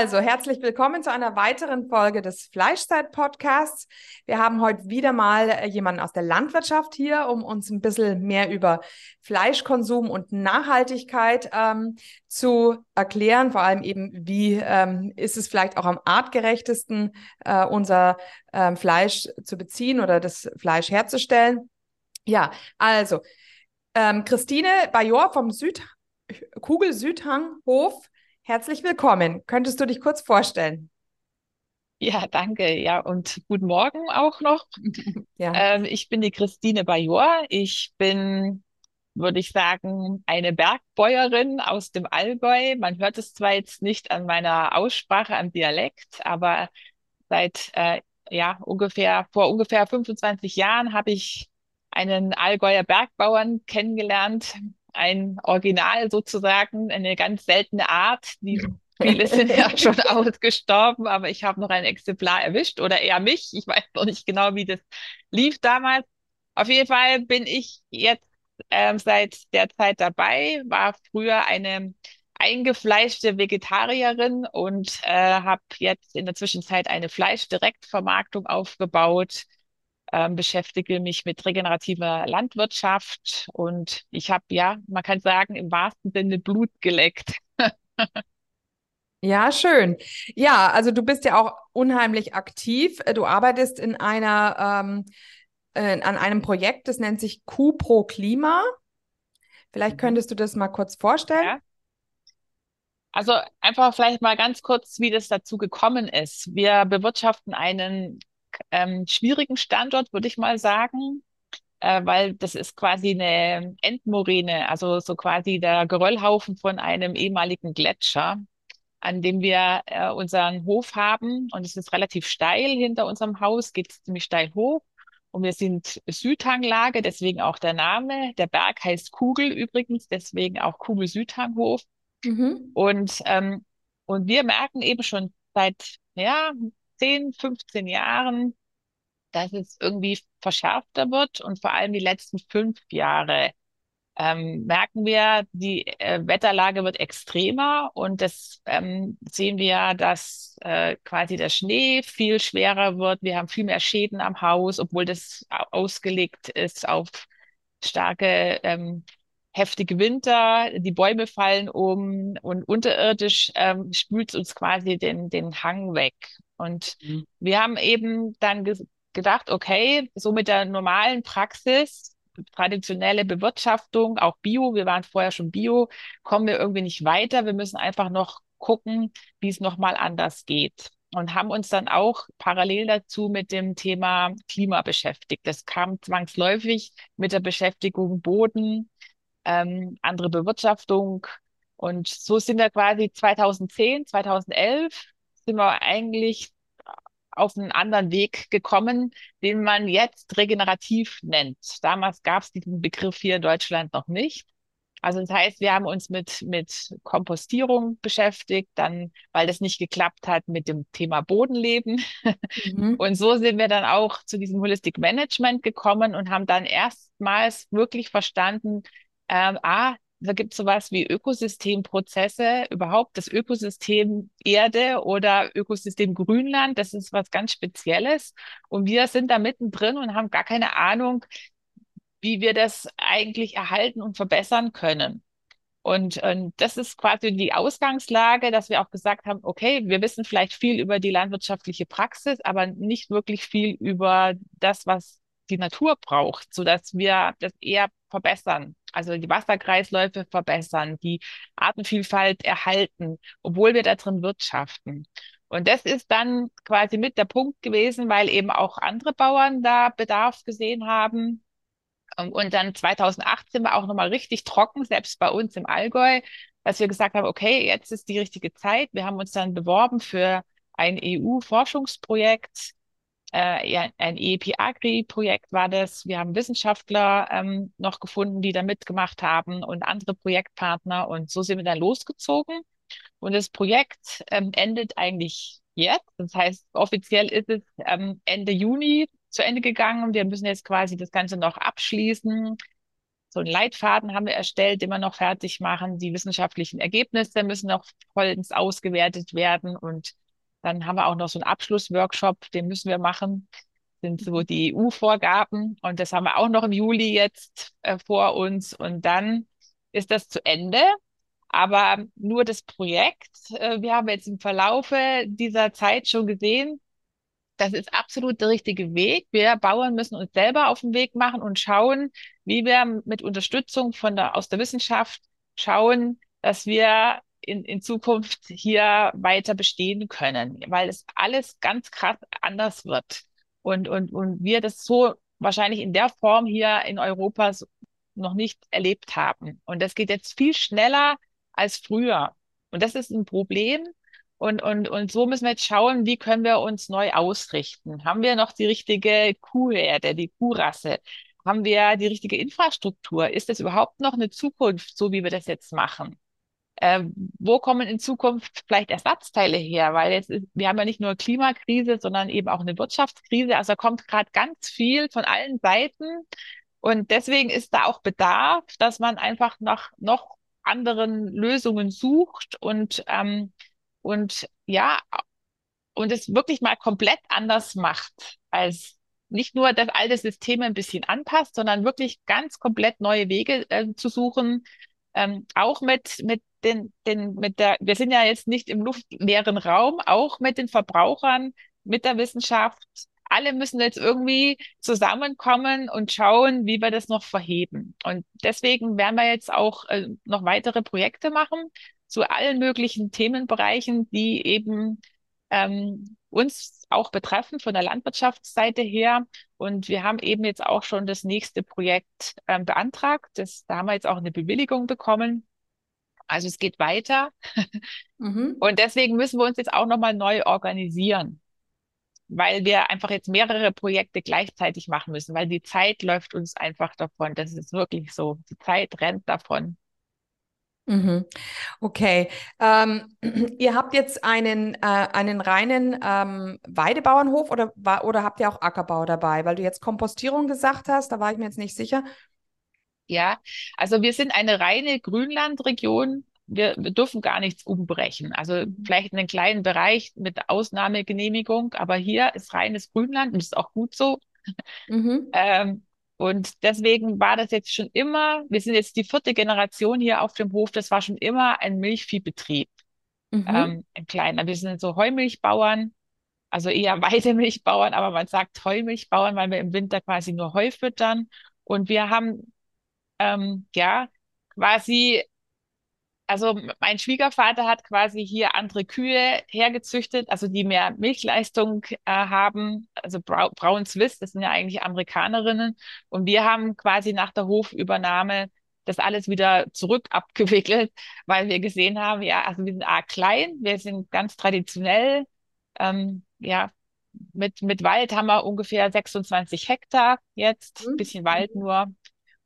Also, herzlich willkommen zu einer weiteren Folge des Fleischzeit-Podcasts. Wir haben heute wieder mal äh, jemanden aus der Landwirtschaft hier, um uns ein bisschen mehr über Fleischkonsum und Nachhaltigkeit ähm, zu erklären. Vor allem eben, wie ähm, ist es vielleicht auch am artgerechtesten, äh, unser ähm, Fleisch zu beziehen oder das Fleisch herzustellen. Ja, also, ähm, Christine Bajor vom Süd Kugel Südhanghof Herzlich willkommen. Könntest du dich kurz vorstellen? Ja, danke. Ja, und guten Morgen auch noch. ja. Ähm, ich bin die Christine Bajor. Ich bin, würde ich sagen, eine Bergbäuerin aus dem Allgäu. Man hört es zwar jetzt nicht an meiner Aussprache, am Dialekt, aber seit äh, ja ungefähr vor ungefähr 25 Jahren habe ich einen Allgäuer Bergbauern kennengelernt, ein Original sozusagen, eine ganz seltene Art. Die viele sind ja schon ausgestorben, aber ich habe noch ein Exemplar erwischt oder eher mich. Ich weiß noch nicht genau, wie das lief damals. Auf jeden Fall bin ich jetzt ähm, seit der Zeit dabei, war früher eine eingefleischte Vegetarierin und äh, habe jetzt in der Zwischenzeit eine Fleischdirektvermarktung aufgebaut ähm, beschäftige mich mit regenerativer Landwirtschaft und ich habe, ja, man kann sagen, im wahrsten Sinne Blut geleckt. Ja, schön. Ja, also du bist ja auch unheimlich aktiv. Du arbeitest in einer, ähm, äh, an einem Projekt, das nennt sich Q pro Klima. Vielleicht mhm. könntest du das mal kurz vorstellen. Ja. Also einfach vielleicht mal ganz kurz, wie das dazu gekommen ist. Wir bewirtschaften einen ähm, schwierigen Standort, würde ich mal sagen, äh, weil das ist quasi eine Endmoräne, also so quasi der Geröllhaufen von einem ehemaligen Gletscher, an dem wir äh, unseren Hof haben. Und es ist relativ steil hinter unserem Haus, geht ziemlich steil hoch. Und wir sind Südhanglage, deswegen auch der Name. Der Berg heißt Kugel übrigens, deswegen auch Kugel Südhanghof. Mhm. Und, ähm, und wir merken eben schon seit ja, 10, 15 Jahren, dass es irgendwie verschärfter wird und vor allem die letzten fünf Jahre ähm, merken wir, die äh, Wetterlage wird extremer und das ähm, sehen wir, dass äh, quasi der Schnee viel schwerer wird. Wir haben viel mehr Schäden am Haus, obwohl das ausgelegt ist auf starke ähm, heftige Winter, die Bäume fallen um und unterirdisch ähm, spült uns quasi den, den Hang weg. Und mhm. wir haben eben dann ge gedacht, okay, so mit der normalen Praxis, traditionelle Bewirtschaftung, auch Bio, wir waren vorher schon Bio, kommen wir irgendwie nicht weiter. Wir müssen einfach noch gucken, wie es nochmal anders geht. Und haben uns dann auch parallel dazu mit dem Thema Klima beschäftigt. Das kam zwangsläufig mit der Beschäftigung Boden, ähm, andere Bewirtschaftung. Und so sind wir quasi 2010, 2011 sind wir eigentlich auf einen anderen Weg gekommen, den man jetzt regenerativ nennt. Damals gab es diesen Begriff hier in Deutschland noch nicht. Also das heißt, wir haben uns mit, mit Kompostierung beschäftigt, dann, weil das nicht geklappt hat mit dem Thema Bodenleben. Mhm. Und so sind wir dann auch zu diesem Holistic Management gekommen und haben dann erstmals wirklich verstanden, ähm, ah, da gibt es sowas wie Ökosystemprozesse, überhaupt das Ökosystem Erde oder Ökosystem Grünland, das ist was ganz Spezielles. Und wir sind da mittendrin und haben gar keine Ahnung, wie wir das eigentlich erhalten und verbessern können. Und, und das ist quasi die Ausgangslage, dass wir auch gesagt haben, okay, wir wissen vielleicht viel über die landwirtschaftliche Praxis, aber nicht wirklich viel über das, was die Natur braucht, so dass wir das eher verbessern. Also die Wasserkreisläufe verbessern, die Artenvielfalt erhalten, obwohl wir da drin wirtschaften. Und das ist dann quasi mit der Punkt gewesen, weil eben auch andere Bauern da Bedarf gesehen haben. Und dann 2018 war auch nochmal richtig trocken, selbst bei uns im Allgäu, dass wir gesagt haben, okay, jetzt ist die richtige Zeit. Wir haben uns dann beworben für ein EU-Forschungsprojekt äh, ein EEP-Agri-Projekt war das. Wir haben Wissenschaftler ähm, noch gefunden, die da mitgemacht haben und andere Projektpartner. Und so sind wir dann losgezogen. Und das Projekt ähm, endet eigentlich jetzt. Das heißt, offiziell ist es ähm, Ende Juni zu Ende gegangen. Wir müssen jetzt quasi das Ganze noch abschließen. So einen Leitfaden haben wir erstellt, den wir noch fertig machen. Die wissenschaftlichen Ergebnisse müssen noch vollends ausgewertet werden und dann haben wir auch noch so einen Abschlussworkshop, den müssen wir machen. Das sind so die EU-Vorgaben und das haben wir auch noch im Juli jetzt äh, vor uns und dann ist das zu Ende. Aber nur das Projekt, äh, wir haben jetzt im Verlaufe dieser Zeit schon gesehen, das ist absolut der richtige Weg. Wir Bauern müssen uns selber auf den Weg machen und schauen, wie wir mit Unterstützung von der, aus der Wissenschaft schauen, dass wir in, in Zukunft hier weiter bestehen können, weil es alles ganz krass anders wird. Und, und, und wir das so wahrscheinlich in der Form hier in Europa noch nicht erlebt haben. Und das geht jetzt viel schneller als früher. Und das ist ein Problem. Und, und, und so müssen wir jetzt schauen, wie können wir uns neu ausrichten. Haben wir noch die richtige Kuhherde, die Kuhrasse? Haben wir die richtige Infrastruktur? Ist das überhaupt noch eine Zukunft, so wie wir das jetzt machen? Äh, wo kommen in Zukunft vielleicht Ersatzteile her? Weil jetzt ist, wir haben ja nicht nur Klimakrise, sondern eben auch eine Wirtschaftskrise. Also da kommt gerade ganz viel von allen Seiten. Und deswegen ist da auch Bedarf, dass man einfach nach noch anderen Lösungen sucht und, ähm, und ja, und es wirklich mal komplett anders macht, als nicht nur das alte System ein bisschen anpasst, sondern wirklich ganz komplett neue Wege äh, zu suchen, ähm, auch mit, mit den, den, mit der, wir sind ja jetzt nicht im luftleeren Raum, auch mit den Verbrauchern, mit der Wissenschaft. Alle müssen jetzt irgendwie zusammenkommen und schauen, wie wir das noch verheben. Und deswegen werden wir jetzt auch äh, noch weitere Projekte machen zu allen möglichen Themenbereichen, die eben ähm, uns auch betreffen von der Landwirtschaftsseite her. Und wir haben eben jetzt auch schon das nächste Projekt ähm, beantragt. Das, da haben wir jetzt auch eine Bewilligung bekommen. Also es geht weiter. Mhm. Und deswegen müssen wir uns jetzt auch nochmal neu organisieren, weil wir einfach jetzt mehrere Projekte gleichzeitig machen müssen, weil die Zeit läuft uns einfach davon. Das ist wirklich so. Die Zeit rennt davon. Mhm. Okay. Ähm, ihr habt jetzt einen, äh, einen reinen ähm, Weidebauernhof oder, oder habt ihr auch Ackerbau dabei? Weil du jetzt Kompostierung gesagt hast, da war ich mir jetzt nicht sicher. Ja, also wir sind eine reine Grünlandregion. Wir, wir dürfen gar nichts umbrechen. Also vielleicht einen kleinen Bereich mit Ausnahmegenehmigung, aber hier ist reines Grünland und ist auch gut so. Mhm. Ähm, und deswegen war das jetzt schon immer, wir sind jetzt die vierte Generation hier auf dem Hof, das war schon immer ein Milchviehbetrieb. Mhm. Ähm, ein kleiner. Wir sind so Heumilchbauern, also eher Weidemilchbauern, aber man sagt Heumilchbauern, weil wir im Winter quasi nur Heu füttern. Und wir haben ähm, ja, quasi, also mein Schwiegervater hat quasi hier andere Kühe hergezüchtet, also die mehr Milchleistung äh, haben, also Brau Braun Swiss, das sind ja eigentlich Amerikanerinnen. Und wir haben quasi nach der Hofübernahme das alles wieder zurück abgewickelt, weil wir gesehen haben, ja, also wir sind A klein, wir sind ganz traditionell, ähm, ja, mit, mit Wald haben wir ungefähr 26 Hektar jetzt, mhm. bisschen Wald nur.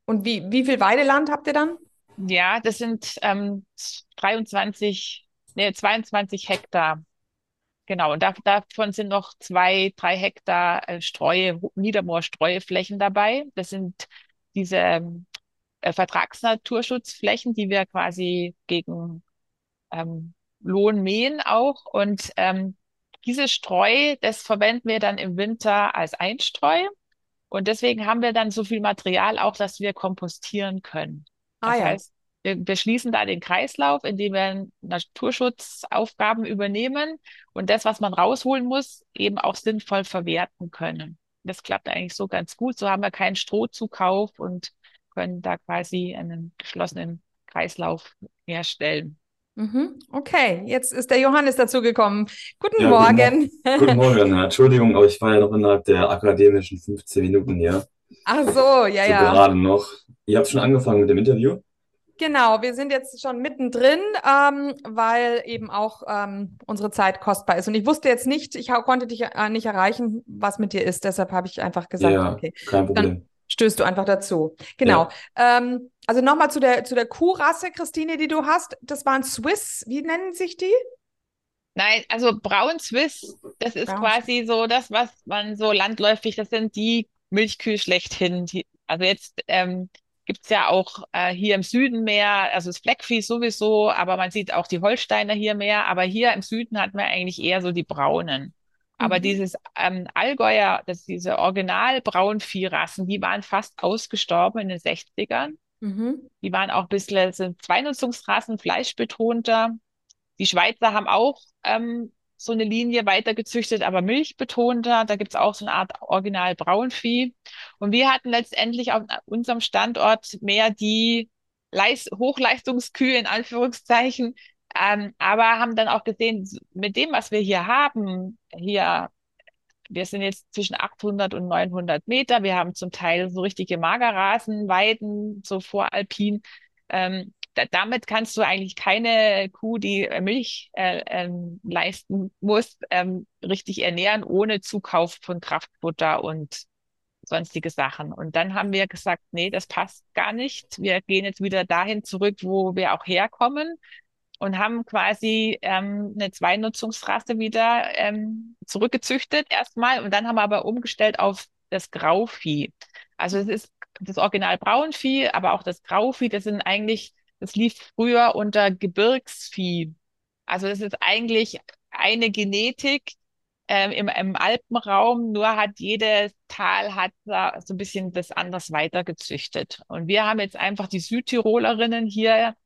Und wie, wie viel Weideland habt ihr dann? Ja, das sind ähm, 23, nee, 22 Hektar. Genau, und da, davon sind noch zwei, drei Hektar äh, Streue, Niedermoor-Streueflächen dabei. Das sind diese äh, Vertragsnaturschutzflächen, die wir quasi gegen ähm, Lohn mähen auch. Und ähm, diese Streu, das verwenden wir dann im Winter als Einstreu. Und deswegen haben wir dann so viel Material auch, dass wir kompostieren können. Ah, das ja. heißt, wir, wir schließen da den Kreislauf, indem wir Naturschutzaufgaben übernehmen und das, was man rausholen muss, eben auch sinnvoll verwerten können. Das klappt eigentlich so ganz gut. So haben wir keinen Strohzukauf und können da quasi einen geschlossenen Kreislauf herstellen. Mhm. Okay, jetzt ist der Johannes dazugekommen. Guten ja, Morgen. Guten, guten Morgen. Entschuldigung, aber ich war ja noch innerhalb der akademischen 15 Minuten hier. Ach so, ja, so ja. Gerade noch. Ihr habt schon angefangen mit dem Interview? Genau, wir sind jetzt schon mittendrin, ähm, weil eben auch ähm, unsere Zeit kostbar ist. Und ich wusste jetzt nicht, ich konnte dich äh, nicht erreichen, was mit dir ist. Deshalb habe ich einfach gesagt, Ja, okay, kein Problem. dann stößt du einfach dazu. Genau. Ähm, also nochmal zu der, zu der Kuhrasse, Christine, die du hast. Das waren Swiss, wie nennen sich die? Nein, also Braun Swiss, das ist Braun quasi so das, was man so landläufig, das sind die Milchkühe schlechthin. Die, also jetzt ähm, gibt's ja auch äh, hier im Süden mehr, also das Fleckvieh sowieso, aber man sieht auch die Holsteiner hier mehr. Aber hier im Süden hat man eigentlich eher so die Braunen. Aber Mhm. dieses ähm, Allgäuer, das, diese Original-Braunviehrassen, die waren fast ausgestorben in den 60ern. Mhm. Die waren auch ein bisschen, sind Zweinutzungsrassen, fleischbetonter. Die Schweizer haben auch ähm, so eine Linie weitergezüchtet, aber milchbetonter. Da gibt's auch so eine Art Original Braunvieh. Und wir hatten letztendlich auf unserem Standort mehr die Leis Hochleistungskühe in Anführungszeichen. Ähm, aber haben dann auch gesehen, mit dem, was wir hier haben, hier, wir sind jetzt zwischen 800 und 900 Meter. Wir haben zum Teil so richtige Magerrasen, Weiden, so voralpin. Ähm, da, damit kannst du eigentlich keine Kuh, die äh, Milch äh, ähm, leisten muss, ähm, richtig ernähren, ohne Zukauf von Kraftfutter und sonstige Sachen. Und dann haben wir gesagt, nee, das passt gar nicht. Wir gehen jetzt wieder dahin zurück, wo wir auch herkommen und haben quasi ähm, eine Zweinutzungsrasse wieder ähm, zurückgezüchtet erstmal und dann haben wir aber umgestellt auf das Grauvieh. Also es ist das Original Braunvieh, aber auch das Grauvieh, das sind eigentlich, das lief früher unter Gebirgsvieh. Also das ist eigentlich eine Genetik ähm, im, im Alpenraum, nur hat jedes Tal hat da so ein bisschen das anders weitergezüchtet. Und wir haben jetzt einfach die Südtirolerinnen hier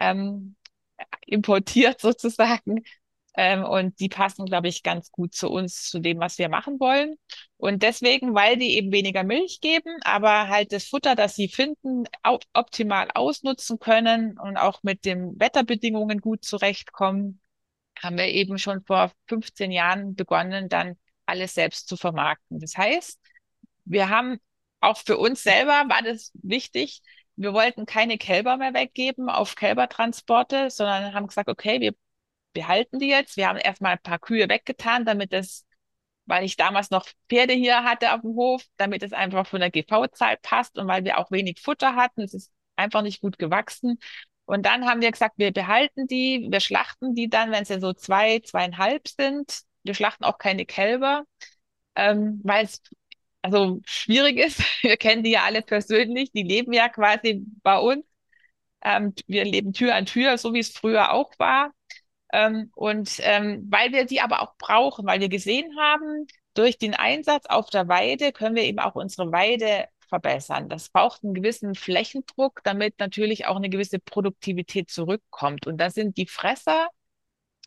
ähm, importiert sozusagen. Ähm, und die passen, glaube ich, ganz gut zu uns, zu dem, was wir machen wollen. Und deswegen, weil die eben weniger Milch geben, aber halt das Futter, das sie finden, au optimal ausnutzen können und auch mit den Wetterbedingungen gut zurechtkommen, haben wir eben schon vor 15 Jahren begonnen, dann alles selbst zu vermarkten. Das heißt, wir haben auch für uns selber war das wichtig, wir wollten keine Kälber mehr weggeben auf Kälbertransporte, sondern haben gesagt, okay, wir behalten die jetzt. Wir haben erstmal ein paar Kühe weggetan, damit es, weil ich damals noch Pferde hier hatte auf dem Hof, damit es einfach von der GV-Zahl passt und weil wir auch wenig Futter hatten. Es ist einfach nicht gut gewachsen. Und dann haben wir gesagt, wir behalten die, wir schlachten die dann, wenn sie so zwei, zweieinhalb sind. Wir schlachten auch keine Kälber, ähm, weil es also schwierig ist. Wir kennen die ja alle persönlich, die leben ja quasi bei uns. Ähm, wir leben Tür an Tür, so wie es früher auch war. Ähm, und ähm, weil wir die aber auch brauchen, weil wir gesehen haben, durch den Einsatz auf der Weide können wir eben auch unsere Weide verbessern. Das braucht einen gewissen Flächendruck, damit natürlich auch eine gewisse Produktivität zurückkommt. Und da sind die Fresser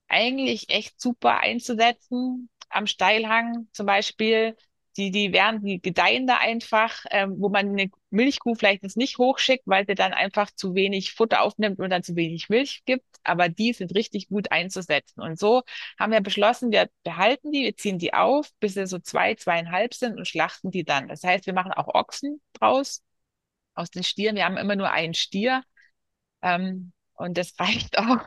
eigentlich echt super einzusetzen. Am Steilhang zum Beispiel die, die werden, die gedeihen da einfach, ähm, wo man eine Milchkuh vielleicht jetzt nicht hochschickt, weil sie dann einfach zu wenig Futter aufnimmt und dann zu wenig Milch gibt. Aber die sind richtig gut einzusetzen. Und so haben wir beschlossen, wir behalten die, wir ziehen die auf, bis sie so zwei, zweieinhalb sind und schlachten die dann. Das heißt, wir machen auch Ochsen draus aus den Stieren. Wir haben immer nur einen Stier. Ähm, und das reicht auch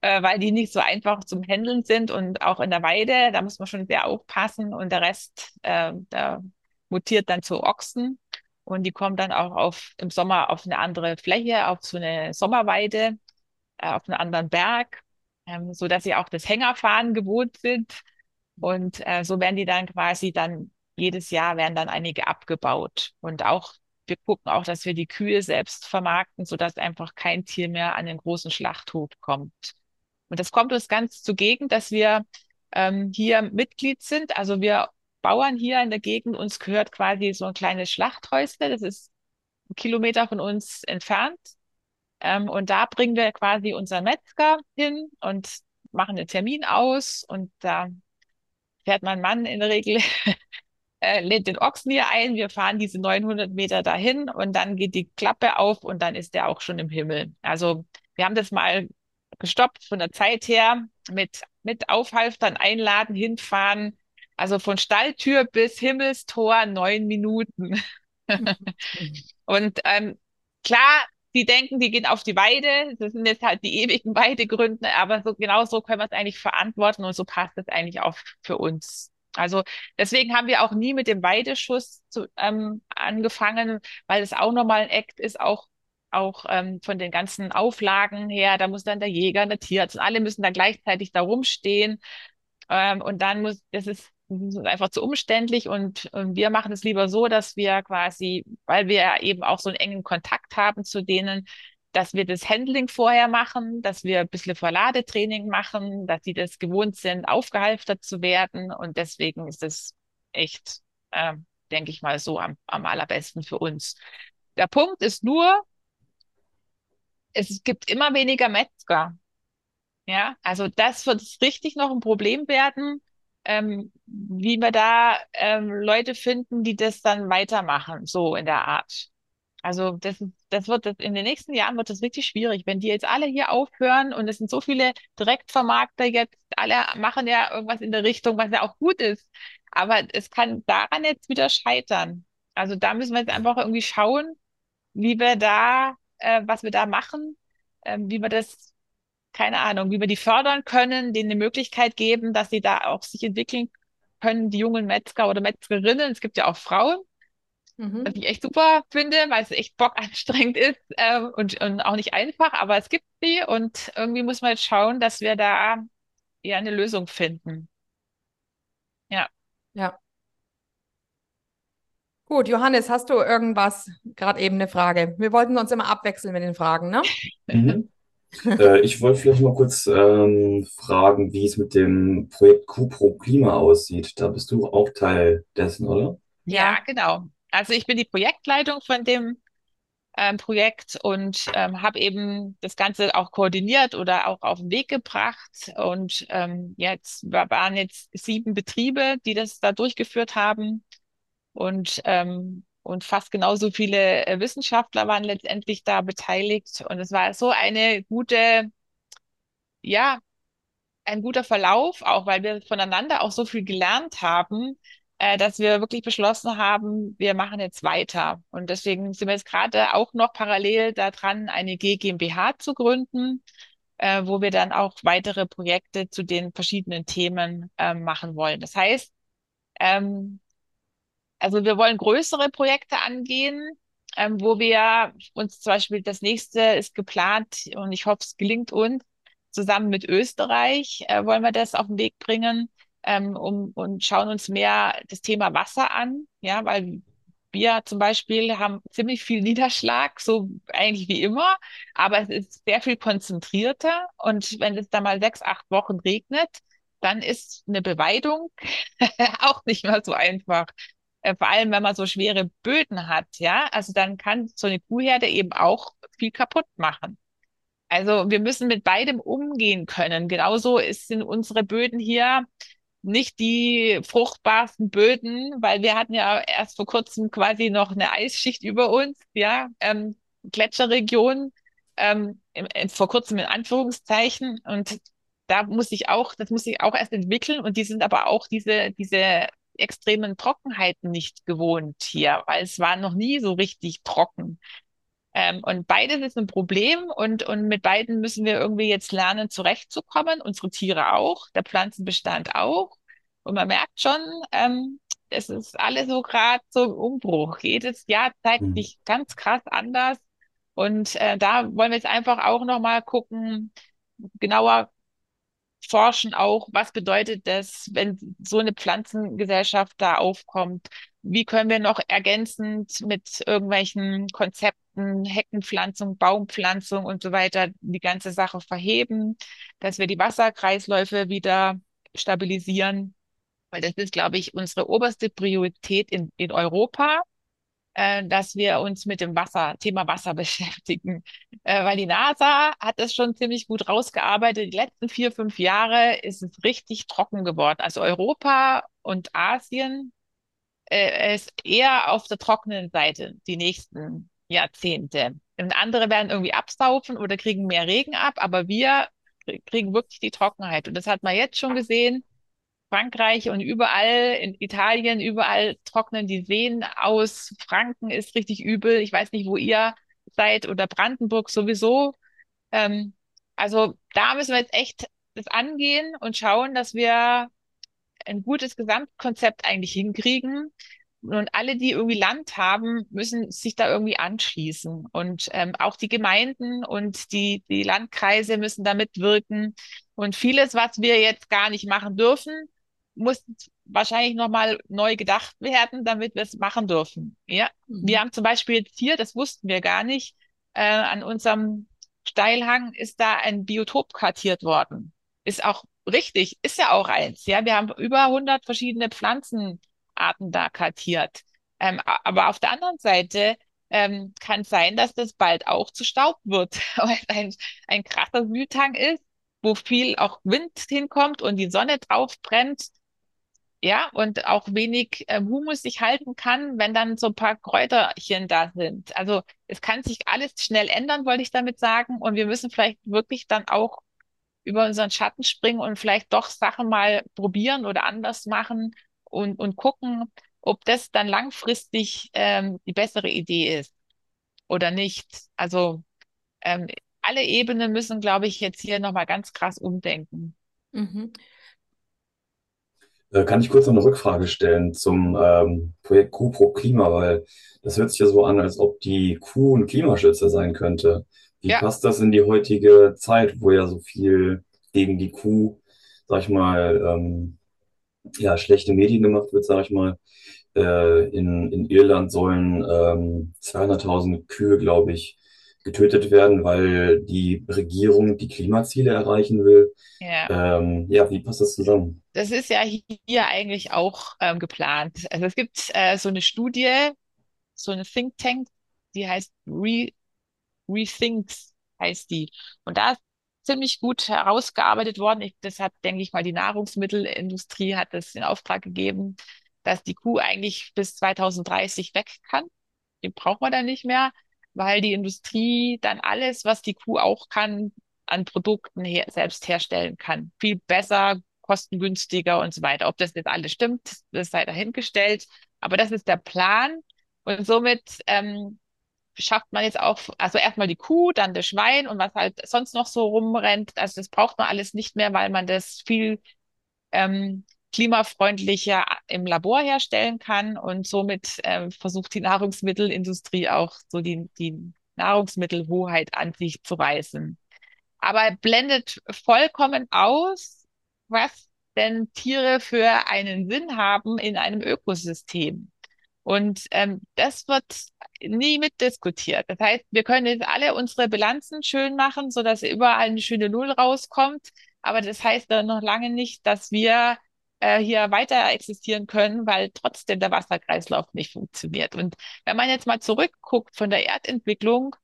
äh, weil die nicht so einfach zum Handeln sind und auch in der Weide, da muss man schon sehr aufpassen und der Rest, äh, da mutiert dann zu Ochsen und die kommen dann auch auf, im Sommer auf eine andere Fläche, auf so eine Sommerweide, äh, auf einen anderen Berg, ähm, so dass sie auch das Hängerfahren gewohnt sind und äh, so werden die dann quasi dann jedes Jahr werden dann einige abgebaut und auch wir gucken auch, dass wir die Kühe selbst vermarkten, sodass einfach kein Tier mehr an den großen Schlachthof kommt. Und das kommt uns ganz zugegen, dass wir ähm, hier Mitglied sind. Also wir Bauern hier in der Gegend, uns gehört quasi so ein kleines Schlachthäusle. Das ist ein Kilometer von uns entfernt. Ähm, und da bringen wir quasi unseren Metzger hin und machen einen Termin aus. Und da fährt mein Mann in der Regel, äh, lädt den Ochsen hier ein. Wir fahren diese 900 Meter dahin und dann geht die Klappe auf und dann ist der auch schon im Himmel. Also wir haben das mal gestoppt von der Zeit her mit, mit Aufhalftern einladen, hinfahren. Also von Stalltür bis Himmelstor neun Minuten. Und ähm, klar, die denken, die gehen auf die Weide. Das sind jetzt halt die ewigen Weidegründe, aber so genau so können wir es eigentlich verantworten und so passt es eigentlich auch für uns. Also deswegen haben wir auch nie mit dem Weideschuss zu, ähm, angefangen, weil es auch nochmal ein Act ist, auch auch ähm, von den ganzen Auflagen her. Da muss dann der Jäger, der Tierarzt und alle müssen da gleichzeitig da rumstehen. Ähm, und dann muss, das ist, das ist einfach zu umständlich und, und wir machen es lieber so, dass wir quasi, weil wir eben auch so einen engen Kontakt haben zu denen, dass wir das Handling vorher machen, dass wir ein bisschen Verladetraining machen, dass sie das gewohnt sind, aufgehalftert zu werden. Und deswegen ist es echt, äh, denke ich mal, so am, am allerbesten für uns. Der Punkt ist nur, es gibt immer weniger Metzger. Ja, also das wird richtig noch ein Problem werden, ähm, wie wir da ähm, Leute finden, die das dann weitermachen, so in der Art. Also das, das wird das, in den nächsten Jahren wird das wirklich schwierig, wenn die jetzt alle hier aufhören und es sind so viele Direktvermarkter jetzt, alle machen ja irgendwas in der Richtung, was ja auch gut ist. Aber es kann daran jetzt wieder scheitern. Also da müssen wir jetzt einfach irgendwie schauen, wie wir da, äh, was wir da machen, äh, wie wir das, keine Ahnung, wie wir die fördern können, denen eine Möglichkeit geben, dass sie da auch sich entwickeln können, die jungen Metzger oder Metzgerinnen. Es gibt ja auch Frauen, Mhm. Was ich echt super finde, weil es echt bockanstrengend ist äh, und, und auch nicht einfach, aber es gibt sie und irgendwie muss man jetzt schauen, dass wir da eher eine Lösung finden. Ja. Ja. Gut, Johannes, hast du irgendwas, gerade eben eine Frage? Wir wollten uns immer abwechseln mit den Fragen, ne? Mhm. äh, ich wollte vielleicht mal kurz ähm, fragen, wie es mit dem Projekt Q-Pro Klima aussieht. Da bist du auch Teil dessen, oder? Ja, genau. Also ich bin die Projektleitung von dem ähm, Projekt und ähm, habe eben das Ganze auch koordiniert oder auch auf den Weg gebracht. Und ähm, jetzt waren jetzt sieben Betriebe, die das da durchgeführt haben. Und, ähm, und fast genauso viele äh, Wissenschaftler waren letztendlich da beteiligt. Und es war so eine gute, ja, ein guter Verlauf, auch weil wir voneinander auch so viel gelernt haben, äh, dass wir wirklich beschlossen haben, wir machen jetzt weiter. Und deswegen sind wir jetzt gerade auch noch parallel daran, eine GmbH zu gründen, äh, wo wir dann auch weitere Projekte zu den verschiedenen Themen äh, machen wollen. Das heißt, ähm, also wir wollen größere Projekte angehen, ähm, wo wir uns zum Beispiel das nächste ist geplant und ich hoffe, es gelingt uns. Zusammen mit Österreich äh, wollen wir das auf den Weg bringen ähm, um, und schauen uns mehr das Thema Wasser an, ja, weil wir zum Beispiel haben ziemlich viel Niederschlag, so eigentlich wie immer, aber es ist sehr viel konzentrierter und wenn es da mal sechs, acht Wochen regnet, dann ist eine Beweidung auch nicht mehr so einfach. Äh, vor allem, wenn man so schwere Böden hat, ja, also dann kann so eine Kuhherde eben auch viel kaputt machen. Also wir müssen mit beidem umgehen können. Genauso sind unsere Böden hier nicht die fruchtbarsten Böden, weil wir hatten ja erst vor kurzem quasi noch eine Eisschicht über uns, ja, ähm, Gletscherregion, ähm, vor kurzem in Anführungszeichen. Und da muss ich auch, das muss ich auch erst entwickeln. Und die sind aber auch diese, diese extremen Trockenheiten nicht gewohnt hier, weil es war noch nie so richtig trocken. Ähm, und beides ist ein Problem und, und mit beiden müssen wir irgendwie jetzt lernen, zurechtzukommen. Unsere Tiere auch, der Pflanzenbestand auch. Und man merkt schon, ähm, es ist alles so gerade so im Umbruch. Jedes Jahr zeigt mhm. sich ganz krass anders. Und äh, da wollen wir jetzt einfach auch nochmal gucken, genauer forschen auch, was bedeutet das, wenn so eine Pflanzengesellschaft da aufkommt? Wie können wir noch ergänzend mit irgendwelchen Konzepten, Heckenpflanzung, Baumpflanzung und so weiter die ganze Sache verheben, dass wir die Wasserkreisläufe wieder stabilisieren? Weil das ist, glaube ich, unsere oberste Priorität in, in Europa äh, dass wir uns mit dem Wasser, Thema Wasser beschäftigen. Äh, weil die NASA hat das schon ziemlich gut rausgearbeitet. Die letzten vier, fünf Jahre ist es richtig trocken geworden. Also Europa und Asien äh, ist eher auf der trockenen Seite die nächsten Jahrzehnte. Und andere werden irgendwie absaufen oder kriegen mehr Regen ab, aber wir kriegen wirklich die Trockenheit. Und das hat man jetzt schon gesehen. Frankreich und überall in Italien, überall trocknen die Seen aus. Franken ist richtig übel. Ich weiß nicht, wo ihr Jahreszeit oder Brandenburg sowieso. Ähm, also da müssen wir jetzt echt das angehen und schauen, dass wir ein gutes Gesamtkonzept eigentlich hinkriegen. Und alle, die irgendwie Land haben, müssen sich da irgendwie anschließen. Und ähm, auch die Gemeinden und die, die Landkreise müssen da mitwirken. Und vieles, was wir jetzt gar nicht machen dürfen, muss wahrscheinlich nochmal neu gedacht werden, damit wir es machen dürfen. Ja, mhm. wir haben zum Beispiel jetzt hier, das wussten wir gar nicht, äh, an unserem Steilhang ist da ein Biotop kartiert worden. Ist auch richtig, ist ja auch eins. Ja, wir haben über 100 verschiedene Pflanzenarten da kartiert. Ähm, aber auf der anderen Seite ähm, kann sein, dass das bald auch zu Staub wird, weil es ein, ein krasser Wühltang ist, wo viel auch Wind hinkommt und die Sonne drauf brennt. Ja, und auch wenig äh, Humus sich halten kann, wenn dann so ein paar Kräuterchen da sind. Also es kann sich alles schnell ändern, wollte ich damit sagen. Und wir müssen vielleicht wirklich dann auch über unseren Schatten springen und vielleicht doch Sachen mal probieren oder anders machen und, und gucken, ob das dann langfristig ähm, die bessere Idee ist oder nicht. Also ähm, alle Ebenen müssen, glaube ich, jetzt hier nochmal ganz krass umdenken. Mhm. Äh, kann ich kurz noch eine Rückfrage stellen zum ähm, Projekt Kuh pro Klima, weil das hört sich ja so an, als ob die Kuh ein Klimaschützer sein könnte. Wie ja. passt das in die heutige Zeit, wo ja so viel gegen die Kuh, sag ich mal, ähm, ja, schlechte Medien gemacht wird, sag ich mal. Äh, in, in Irland sollen ähm, 200.000 Kühe, glaube ich, getötet werden, weil die Regierung die Klimaziele erreichen will. Ja, ähm, ja wie passt das zusammen? Das ist ja hier eigentlich auch ähm, geplant. Also es gibt äh, so eine Studie, so eine Think Tank, die heißt Re Rethinks heißt die. Und da ist ziemlich gut herausgearbeitet worden. Ich, das hat, denke ich mal, die Nahrungsmittelindustrie hat das in Auftrag gegeben, dass die Kuh eigentlich bis 2030 weg kann. Die braucht man dann nicht mehr, weil die Industrie dann alles, was die Kuh auch kann, an Produkten her selbst herstellen kann. Viel besser, kostengünstiger und so weiter. Ob das jetzt alles stimmt, das sei dahingestellt. Aber das ist der Plan. Und somit ähm, schafft man jetzt auch, also erstmal die Kuh, dann das Schwein und was halt sonst noch so rumrennt. Also das braucht man alles nicht mehr, weil man das viel ähm, klimafreundlicher im Labor herstellen kann und somit ähm, versucht die Nahrungsmittelindustrie auch so die, die Nahrungsmittelhoheit an sich zu reißen. Aber blendet vollkommen aus, was denn Tiere für einen Sinn haben in einem Ökosystem. Und ähm, das wird nie mitdiskutiert. Das heißt, wir können jetzt alle unsere Bilanzen schön machen, so dass überall eine schöne Null rauskommt. Aber das heißt dann noch lange nicht, dass wir äh, hier weiter existieren können, weil trotzdem der Wasserkreislauf nicht funktioniert. Und wenn man jetzt mal zurückguckt von der Erdentwicklung,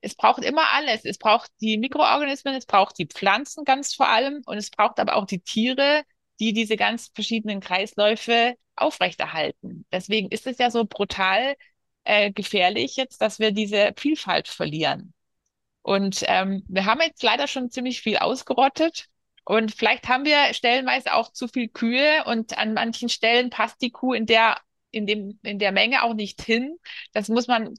es braucht immer alles. Es braucht die Mikroorganismen, es braucht die Pflanzen ganz vor allem und es braucht aber auch die Tiere, die diese ganz verschiedenen Kreisläufe aufrechterhalten. Deswegen ist es ja so brutal äh, gefährlich jetzt, dass wir diese Vielfalt verlieren. Und ähm, wir haben jetzt leider schon ziemlich viel ausgerottet. Und vielleicht haben wir stellenweise auch zu viel Kühe und an manchen Stellen passt die Kuh in der, in dem, in der Menge auch nicht hin. Das muss man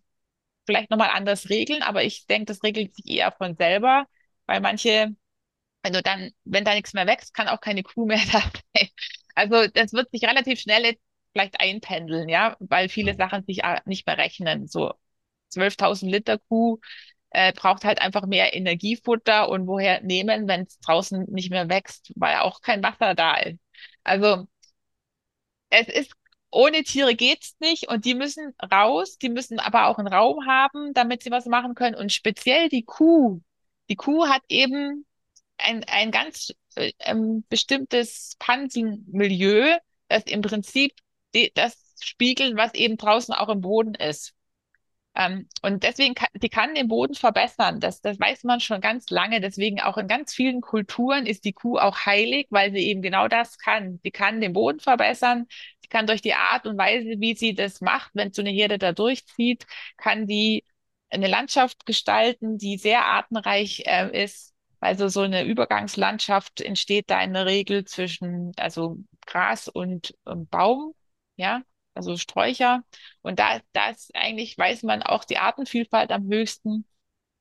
vielleicht nochmal anders regeln, aber ich denke, das regelt sich eher von selber, weil manche, wenn du dann, wenn da nichts mehr wächst, kann auch keine Kuh mehr da sein. Also das wird sich relativ schnell vielleicht einpendeln, ja, weil viele Sachen sich nicht mehr rechnen. So 12.000 Liter Kuh äh, braucht halt einfach mehr Energiefutter und woher nehmen, wenn es draußen nicht mehr wächst, weil auch kein Wasser da ist. Also es ist ohne Tiere geht's nicht und die müssen raus, die müssen aber auch einen Raum haben, damit sie was machen können. Und speziell die Kuh. Die Kuh hat eben ein, ein ganz äh, ähm, bestimmtes Pansenmilieu, das im Prinzip das spiegeln, was eben draußen auch im Boden ist. Ähm, und deswegen kann, die kann den Boden verbessern. Das, das weiß man schon ganz lange. Deswegen auch in ganz vielen Kulturen ist die Kuh auch heilig, weil sie eben genau das kann. Sie kann den Boden verbessern. Sie kann durch die Art und Weise, wie sie das macht, wenn so eine Herde da durchzieht, kann die eine Landschaft gestalten, die sehr artenreich äh, ist. Also so eine Übergangslandschaft entsteht da in der Regel zwischen also Gras und, und Baum, ja. Also Sträucher. Und da, da ist eigentlich, weiß man auch die Artenvielfalt am höchsten.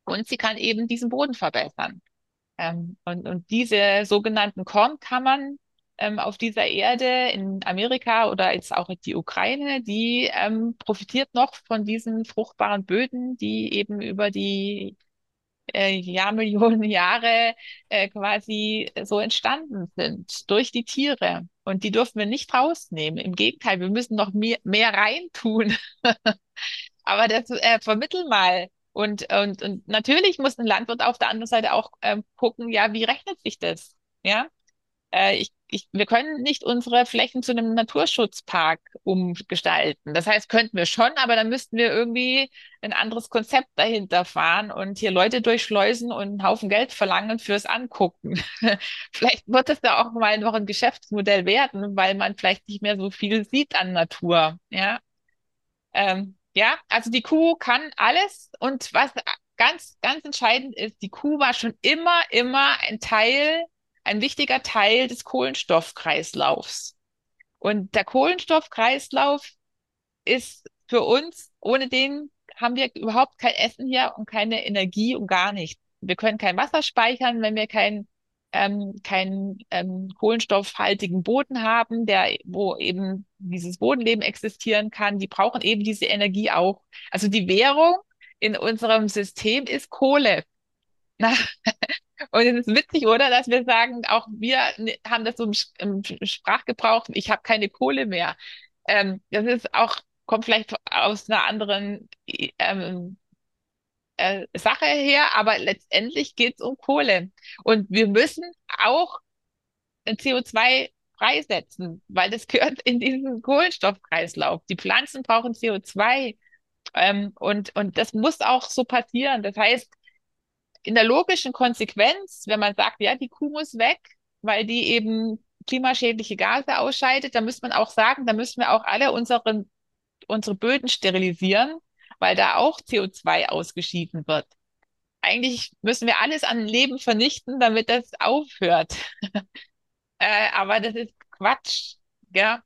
Und sie kann eben diesen Boden verbessern. Ähm, und, und diese sogenannten Kornkammern ähm, auf dieser Erde in Amerika oder jetzt auch die Ukraine, die ähm, profitiert noch von diesen fruchtbaren Böden, die eben über die äh, Jahrmillionen Jahre äh, quasi so entstanden sind durch die Tiere. Und die dürfen wir nicht rausnehmen. Im Gegenteil, wir müssen noch mehr, mehr reintun. Aber das äh, vermittel mal. Und, und, und natürlich muss ein Landwirt auf der anderen Seite auch ähm, gucken, ja, wie rechnet sich das? Ja, äh, ich, ich, wir können nicht unsere Flächen zu einem Naturschutzpark umgestalten. Das heißt, könnten wir schon, aber dann müssten wir irgendwie ein anderes Konzept dahinter fahren und hier Leute durchschleusen und einen Haufen Geld verlangen fürs Angucken. vielleicht wird es da auch mal noch ein Geschäftsmodell werden, weil man vielleicht nicht mehr so viel sieht an Natur. Ja, ähm, ja, also die Kuh kann alles und was ganz, ganz entscheidend ist, die Kuh war schon immer, immer ein Teil ein wichtiger Teil des Kohlenstoffkreislaufs. Und der Kohlenstoffkreislauf ist für uns, ohne den haben wir überhaupt kein Essen hier und keine Energie und gar nichts. Wir können kein Wasser speichern, wenn wir keinen ähm, keinen ähm, kohlenstoffhaltigen Boden haben, der, wo eben dieses Bodenleben existieren kann. Die brauchen eben diese Energie auch. Also die Währung in unserem System ist Kohle. Und es ist witzig, oder, dass wir sagen, auch wir haben das so im, im Sprachgebrauch, ich habe keine Kohle mehr. Ähm, das ist auch, kommt vielleicht aus einer anderen ähm, äh, Sache her, aber letztendlich geht es um Kohle. Und wir müssen auch CO2 freisetzen, weil das gehört in diesen Kohlenstoffkreislauf. Die Pflanzen brauchen CO2 ähm, und, und das muss auch so passieren. Das heißt, in der logischen Konsequenz, wenn man sagt, ja, die Kuh muss weg, weil die eben klimaschädliche Gase ausscheidet, dann müsste man auch sagen, da müssen wir auch alle unseren, unsere Böden sterilisieren, weil da auch CO2 ausgeschieden wird. Eigentlich müssen wir alles an Leben vernichten, damit das aufhört. äh, aber das ist Quatsch. Ja?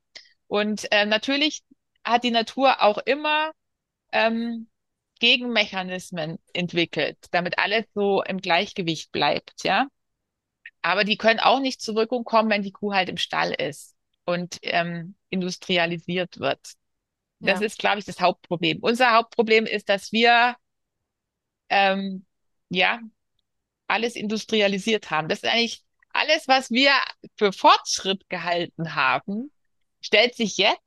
Und äh, natürlich hat die Natur auch immer ähm, Gegenmechanismen entwickelt, damit alles so im Gleichgewicht bleibt, ja. Aber die können auch nicht zur Wirkung kommen, wenn die Kuh halt im Stall ist und ähm, industrialisiert wird. Das ja. ist, glaube ich, das Hauptproblem. Unser Hauptproblem ist, dass wir ähm, ja alles industrialisiert haben. Das ist eigentlich alles, was wir für Fortschritt gehalten haben, stellt sich jetzt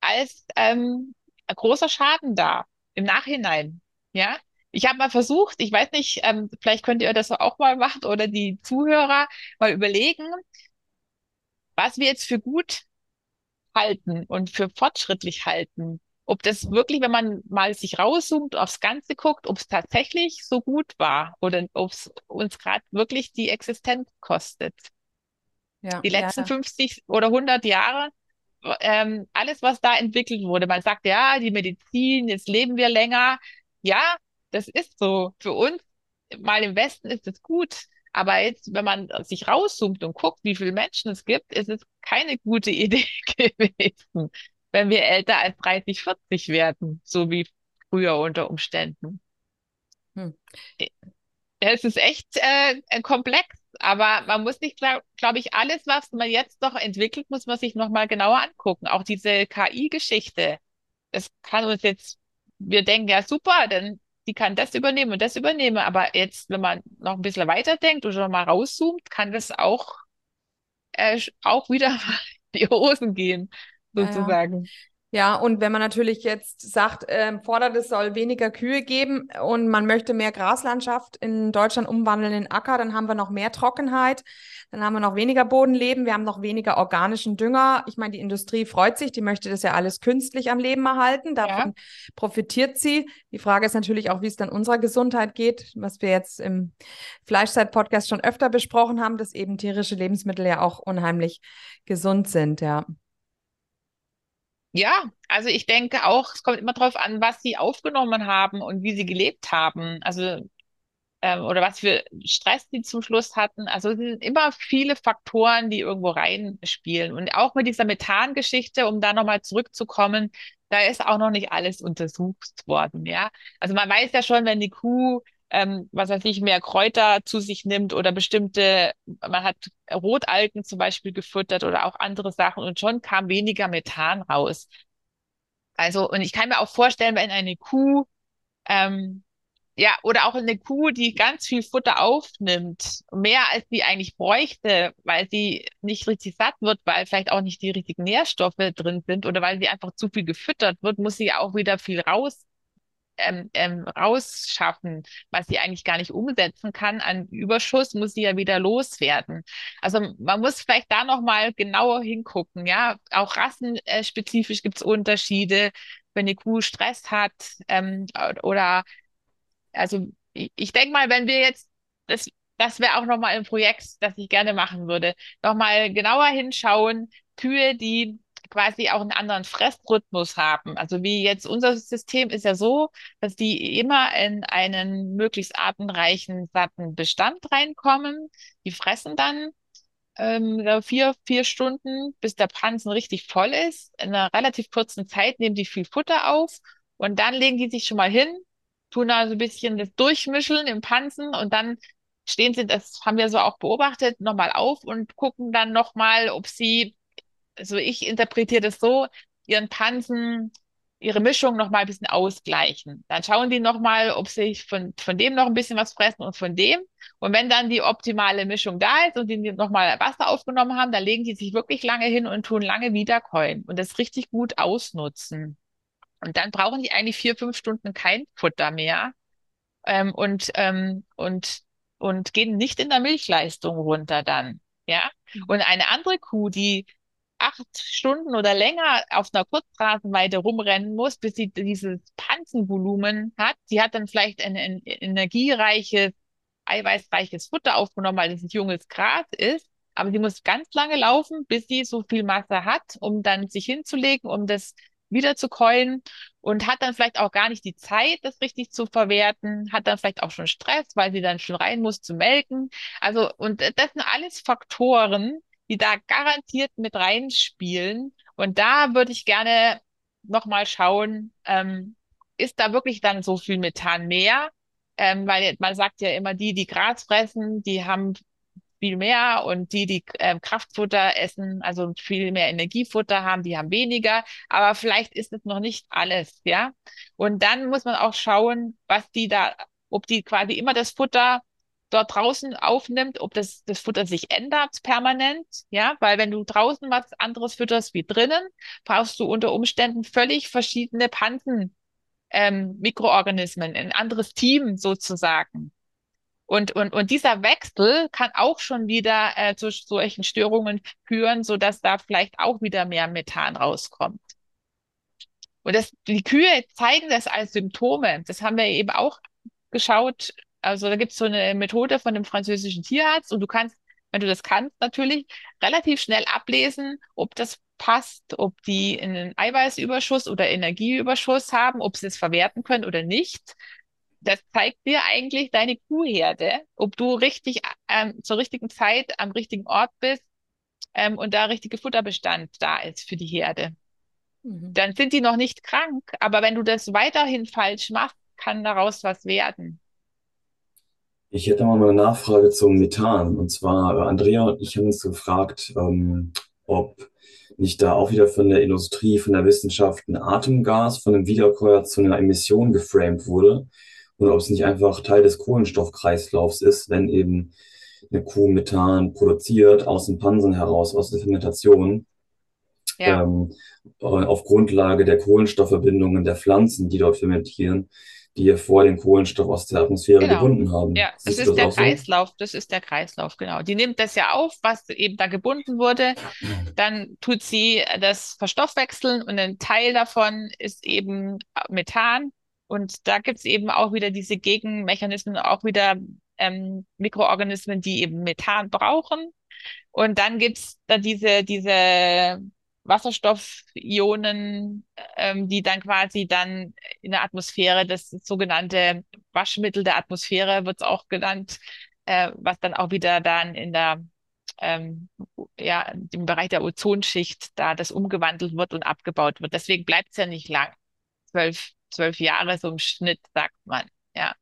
als ähm, großer Schaden dar im Nachhinein, ja. Ich habe mal versucht, ich weiß nicht, ähm, vielleicht könnt ihr das auch mal machen oder die Zuhörer mal überlegen, was wir jetzt für gut halten und für fortschrittlich halten. Ob das wirklich, wenn man mal sich rauszoomt, aufs Ganze guckt, ob es tatsächlich so gut war oder ob es uns gerade wirklich die Existenz kostet. Ja, die letzten ja. 50 oder 100 Jahre ähm, alles, was da entwickelt wurde. Man sagt, ja, die Medizin, jetzt leben wir länger. Ja, das ist so. Für uns mal im Westen ist es gut. Aber jetzt, wenn man sich rauszoomt und guckt, wie viele Menschen es gibt, ist es keine gute Idee gewesen, wenn wir älter als 30, 40 werden, so wie früher unter Umständen. Hm. Es ist echt äh, komplex aber man muss nicht, glaube glaub ich, alles, was man jetzt noch entwickelt, muss man sich nochmal genauer angucken. Auch diese KI-Geschichte. Das kann uns jetzt, wir denken ja super, denn die kann das übernehmen und das übernehmen. Aber jetzt, wenn man noch ein bisschen weiter denkt oder mal rauszoomt, kann das auch, äh, auch wieder die Hosen gehen, sozusagen. Ja, ja, und wenn man natürlich jetzt sagt, ähm, fordert, es soll weniger Kühe geben und man möchte mehr Graslandschaft in Deutschland umwandeln in Acker, dann haben wir noch mehr Trockenheit, dann haben wir noch weniger Bodenleben, wir haben noch weniger organischen Dünger. Ich meine, die Industrie freut sich, die möchte das ja alles künstlich am Leben erhalten, davon ja. profitiert sie. Die Frage ist natürlich auch, wie es dann unserer Gesundheit geht, was wir jetzt im Fleischzeit-Podcast schon öfter besprochen haben, dass eben tierische Lebensmittel ja auch unheimlich gesund sind, ja. Ja, also ich denke auch, es kommt immer darauf an, was sie aufgenommen haben und wie sie gelebt haben. Also ähm, oder was für Stress die zum Schluss hatten. Also es sind immer viele Faktoren, die irgendwo reinspielen. Und auch mit dieser Methangeschichte, um da nochmal zurückzukommen, da ist auch noch nicht alles untersucht worden, ja. Also man weiß ja schon, wenn die Kuh ähm, was weiß ich, mehr Kräuter zu sich nimmt oder bestimmte, man hat Rotalgen zum Beispiel gefüttert oder auch andere Sachen und schon kam weniger Methan raus. Also, und ich kann mir auch vorstellen, wenn eine Kuh ähm, ja, oder auch eine Kuh, die ganz viel Futter aufnimmt, mehr als sie eigentlich bräuchte, weil sie nicht richtig satt wird, weil vielleicht auch nicht die richtigen Nährstoffe drin sind oder weil sie einfach zu viel gefüttert wird, muss sie auch wieder viel raus ähm, ähm, rausschaffen, was sie eigentlich gar nicht umsetzen kann an Überschuss, muss sie ja wieder loswerden. Also man muss vielleicht da nochmal genauer hingucken, ja. Auch rassenspezifisch gibt es Unterschiede, wenn die Kuh Stress hat ähm, oder also ich, ich denke mal, wenn wir jetzt, das, das wäre auch nochmal ein Projekt, das ich gerne machen würde, nochmal genauer hinschauen, Kühe, die quasi auch einen anderen Fressrhythmus haben. Also wie jetzt unser System ist ja so, dass die immer in einen möglichst artenreichen, satten Bestand reinkommen. Die fressen dann ähm, vier, vier Stunden, bis der Pansen richtig voll ist. In einer relativ kurzen Zeit nehmen die viel Futter auf und dann legen die sich schon mal hin, tun da so ein bisschen das Durchmischeln im Pansen und dann stehen sie, das haben wir so auch beobachtet, nochmal auf und gucken dann nochmal, ob sie, also ich interpretiere das so, ihren Pansen, ihre Mischung nochmal ein bisschen ausgleichen. Dann schauen die nochmal, ob sie von, von dem noch ein bisschen was fressen und von dem. Und wenn dann die optimale Mischung da ist und die nochmal Wasser aufgenommen haben, dann legen die sich wirklich lange hin und tun lange wiederkäuen und das richtig gut ausnutzen. Und dann brauchen die eigentlich vier, fünf Stunden kein Futter mehr ähm, und, ähm, und, und gehen nicht in der Milchleistung runter dann. Ja. Mhm. Und eine andere Kuh, die acht Stunden oder länger auf einer Kurzrasenweide rumrennen muss, bis sie dieses Panzenvolumen hat, die hat dann vielleicht ein, ein energiereiches, eiweißreiches Futter aufgenommen, weil es ein junges Gras ist. Aber sie muss ganz lange laufen, bis sie so viel Masse hat, um dann sich hinzulegen, um das wieder zu keulen und hat dann vielleicht auch gar nicht die Zeit, das richtig zu verwerten, hat dann vielleicht auch schon Stress, weil sie dann schon rein muss zu melken. Also, und das sind alles Faktoren, die da garantiert mit reinspielen. Und da würde ich gerne nochmal schauen, ähm, ist da wirklich dann so viel Methan mehr? Ähm, weil man sagt ja immer, die, die Gras fressen, die haben viel mehr und die, die äh, Kraftfutter essen, also viel mehr Energiefutter haben, die haben weniger. Aber vielleicht ist es noch nicht alles, ja. Und dann muss man auch schauen, was die da, ob die quasi immer das Futter dort draußen aufnimmt, ob das, das Futter sich ändert permanent, ja, weil wenn du draußen was anderes fütterst wie drinnen, brauchst du unter Umständen völlig verschiedene Pansen, ähm, Mikroorganismen, ein anderes Team sozusagen. Und, und, und dieser Wechsel kann auch schon wieder äh, zu solchen Störungen führen, so dass da vielleicht auch wieder mehr Methan rauskommt. Und das, die Kühe zeigen das als Symptome. Das haben wir eben auch geschaut. Also da gibt es so eine Methode von dem französischen Tierarzt und du kannst, wenn du das kannst, natürlich relativ schnell ablesen, ob das passt, ob die einen Eiweißüberschuss oder Energieüberschuss haben, ob sie es verwerten können oder nicht das zeigt dir eigentlich deine Kuhherde, ob du richtig ähm, zur richtigen Zeit am richtigen Ort bist ähm, und da richtige Futterbestand da ist für die Herde. Mhm. Dann sind die noch nicht krank, aber wenn du das weiterhin falsch machst, kann daraus was werden. Ich hätte mal eine Nachfrage zum Methan. Und zwar, äh, Andrea und ich haben uns gefragt, ähm, ob nicht da auch wieder von der Industrie, von der Wissenschaft ein Atemgas von einem Wiederkäuer zu einer Emission geframed wurde oder ob es nicht einfach Teil des Kohlenstoffkreislaufs ist, wenn eben eine Kuh Methan produziert aus dem Pansen heraus, aus der Fermentation, ja. ähm, auf Grundlage der Kohlenstoffverbindungen der Pflanzen, die dort fermentieren, die ja vor den Kohlenstoff aus der Atmosphäre genau. gebunden haben. Ja, das ist das der Kreislauf, so? das ist der Kreislauf, genau. Die nimmt das ja auf, was eben da gebunden wurde, dann tut sie das verstoffwechseln und ein Teil davon ist eben Methan und da gibt es eben auch wieder diese Gegenmechanismen, auch wieder ähm, Mikroorganismen, die eben Methan brauchen. Und dann gibt es da diese, diese Wasserstoffionen, ähm, die dann quasi dann in der Atmosphäre, das sogenannte Waschmittel der Atmosphäre wird es auch genannt, äh, was dann auch wieder dann in der ähm, ja, im Bereich der Ozonschicht da das umgewandelt wird und abgebaut wird. Deswegen bleibt es ja nicht lang. Zwölf, zwölf Jahre so im Schnitt, sagt man. Ja.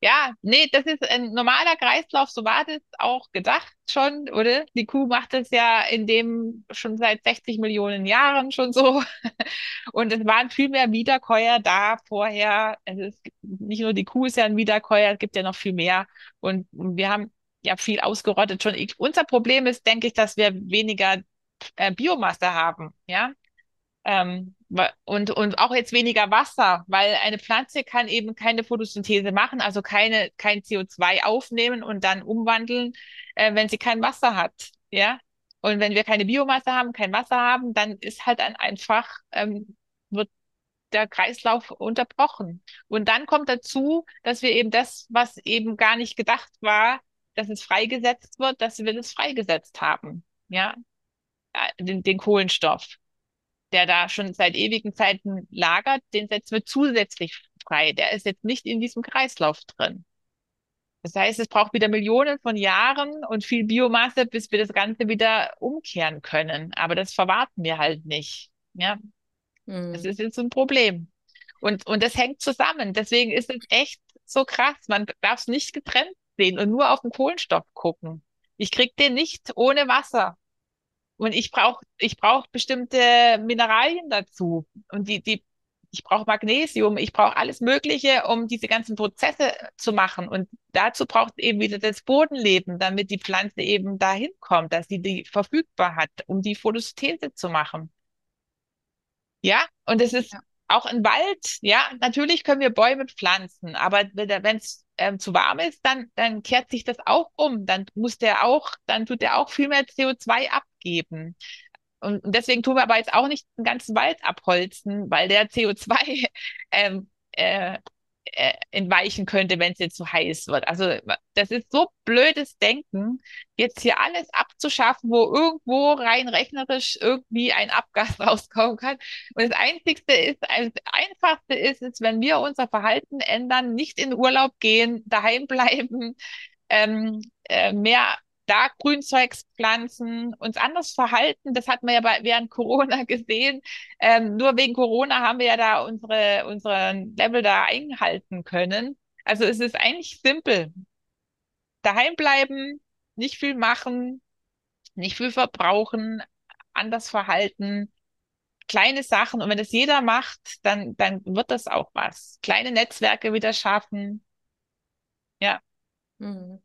Ja, nee, das ist ein normaler Kreislauf, so war das auch gedacht schon, oder? Die Kuh macht das ja in dem schon seit 60 Millionen Jahren schon so. Und es waren viel mehr Wiederkäuer da vorher. Es ist nicht nur die Kuh ist ja ein Wiederkäuer, es gibt ja noch viel mehr. Und wir haben ja viel ausgerottet schon. Ich, unser Problem ist, denke ich, dass wir weniger äh, Biomasse haben, ja. Ähm, und, und auch jetzt weniger Wasser, weil eine Pflanze kann eben keine Photosynthese machen, also keine, kein CO2 aufnehmen und dann umwandeln, äh, wenn sie kein Wasser hat. Ja. Und wenn wir keine Biomasse haben, kein Wasser haben, dann ist halt ein einfach, ähm, wird der Kreislauf unterbrochen. Und dann kommt dazu, dass wir eben das, was eben gar nicht gedacht war, dass es freigesetzt wird, dass wir das freigesetzt haben. Ja. Den, den Kohlenstoff der da schon seit ewigen Zeiten lagert, den setzen wir zusätzlich frei. Der ist jetzt nicht in diesem Kreislauf drin. Das heißt, es braucht wieder Millionen von Jahren und viel Biomasse, bis wir das Ganze wieder umkehren können. Aber das verwarten wir halt nicht. Ja, mhm. das ist jetzt ein Problem. Und, und das hängt zusammen. Deswegen ist es echt so krass. Man darf es nicht getrennt sehen und nur auf den Kohlenstoff gucken. Ich krieg den nicht ohne Wasser. Und ich brauche ich brauch bestimmte Mineralien dazu. Und die, die, ich brauche Magnesium, ich brauche alles Mögliche, um diese ganzen Prozesse zu machen. Und dazu braucht eben wieder das Bodenleben, damit die Pflanze eben dahin kommt, dass sie die verfügbar hat, um die Photosynthese zu machen. Ja, und es ist ja. auch ein Wald. Ja, natürlich können wir Bäume pflanzen, aber wenn es ähm, zu warm ist, dann, dann kehrt sich das auch um. Dann muss der auch, dann tut der auch viel mehr CO2 abgeben. Und deswegen tun wir aber jetzt auch nicht den ganzen Wald abholzen, weil der CO2 ähm, äh, äh, entweichen könnte, wenn es jetzt zu heiß wird. Also das ist so blödes Denken, jetzt hier alles abzuschaffen, wo irgendwo rein rechnerisch irgendwie ein Abgas rauskommen kann. Und das Einzigste ist, das Einfachste ist es, wenn wir unser Verhalten ändern, nicht in Urlaub gehen, daheim bleiben, ähm, äh, mehr da Grünzeugs pflanzen, uns anders verhalten. Das hat man ja bei, während Corona gesehen. Ähm, nur wegen Corona haben wir ja da unsere, unseren Level da einhalten können. Also es ist eigentlich simpel. Daheim bleiben, nicht viel machen, nicht viel verbrauchen, anders verhalten, kleine Sachen. Und wenn das jeder macht, dann, dann wird das auch was. Kleine Netzwerke wieder schaffen. Ja. Mhm.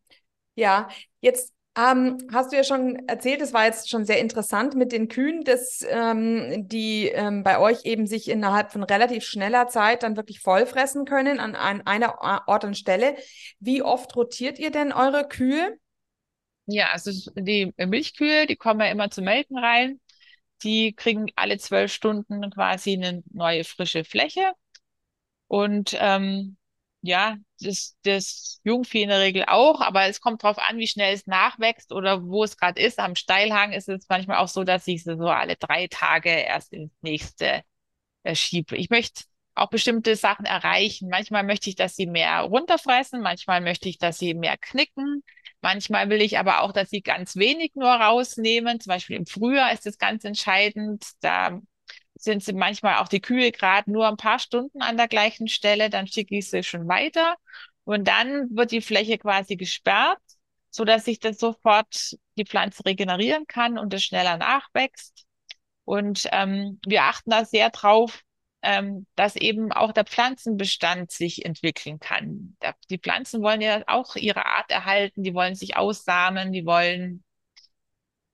Ja, jetzt ähm, hast du ja schon erzählt, es war jetzt schon sehr interessant mit den Kühen, dass ähm, die ähm, bei euch eben sich innerhalb von relativ schneller Zeit dann wirklich vollfressen können an, an einer Ort und Stelle. Wie oft rotiert ihr denn eure Kühe? Ja, also die Milchkühe, die kommen ja immer zum Melken rein. Die kriegen alle zwölf Stunden quasi eine neue frische Fläche. Und ähm, ja, das, das Jungvieh in der Regel auch, aber es kommt drauf an, wie schnell es nachwächst oder wo es gerade ist. Am Steilhang ist es manchmal auch so, dass ich sie so alle drei Tage erst ins nächste äh, schiebe. Ich möchte auch bestimmte Sachen erreichen. Manchmal möchte ich, dass sie mehr runterfressen, manchmal möchte ich, dass sie mehr knicken. Manchmal will ich aber auch, dass sie ganz wenig nur rausnehmen. Zum Beispiel im Frühjahr ist es ganz entscheidend. Da sind sie manchmal auch die Kühe gerade nur ein paar Stunden an der gleichen Stelle, dann schicke ich sie schon weiter und dann wird die Fläche quasi gesperrt, so dass sich das sofort die Pflanze regenerieren kann und es schneller nachwächst. Und ähm, wir achten da sehr drauf, ähm, dass eben auch der Pflanzenbestand sich entwickeln kann. Die Pflanzen wollen ja auch ihre Art erhalten, die wollen sich aussamen, die wollen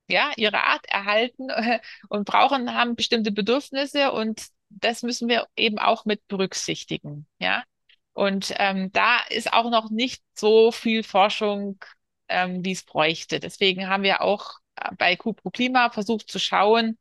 ja, ihre Art erhalten äh, und brauchen, haben bestimmte Bedürfnisse und das müssen wir eben auch mit berücksichtigen, ja. Und ähm, da ist auch noch nicht so viel Forschung, ähm, wie es bräuchte. Deswegen haben wir auch äh, bei Kuh pro Klima versucht zu schauen,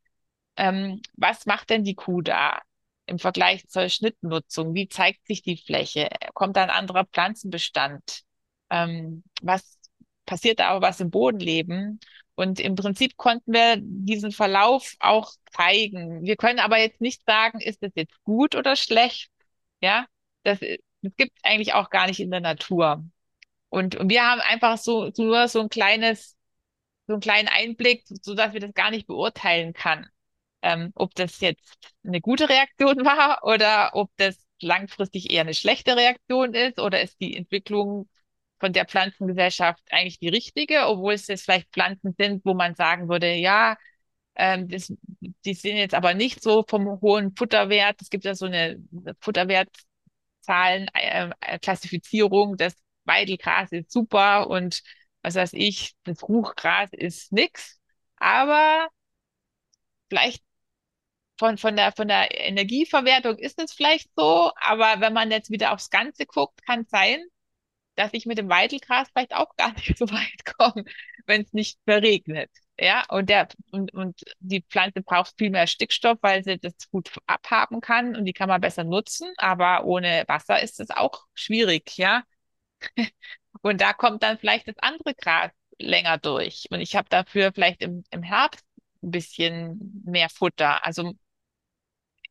ähm, was macht denn die Kuh da im Vergleich zur Schnittnutzung? Wie zeigt sich die Fläche? Kommt da ein anderer Pflanzenbestand? Ähm, was passiert da aber was im Bodenleben? Und im Prinzip konnten wir diesen Verlauf auch zeigen. Wir können aber jetzt nicht sagen, ist das jetzt gut oder schlecht? Ja, das, das gibt es eigentlich auch gar nicht in der Natur. Und, und wir haben einfach so, nur so ein kleines, so einen kleinen Einblick, so dass wir das gar nicht beurteilen kann. Ähm, ob das jetzt eine gute Reaktion war oder ob das langfristig eher eine schlechte Reaktion ist oder ist die Entwicklung von der Pflanzengesellschaft eigentlich die richtige, obwohl es jetzt vielleicht Pflanzen sind, wo man sagen würde, ja, ähm, das, die sind jetzt aber nicht so vom hohen Futterwert. Es gibt ja so eine Futterwertzahlen, äh, äh, Klassifizierung, das Weidelgras ist super und was weiß ich, das Ruchgras ist nix. Aber vielleicht von, von der, von der Energieverwertung ist es vielleicht so, aber wenn man jetzt wieder aufs Ganze guckt, kann es sein, dass ich mit dem Weidelgras vielleicht auch gar nicht so weit komme, wenn es nicht verregnet. Ja, und der, und, und die Pflanze braucht viel mehr Stickstoff, weil sie das gut abhaben kann und die kann man besser nutzen, aber ohne Wasser ist es auch schwierig, ja. Und da kommt dann vielleicht das andere Gras länger durch. Und ich habe dafür vielleicht im, im Herbst ein bisschen mehr Futter. Also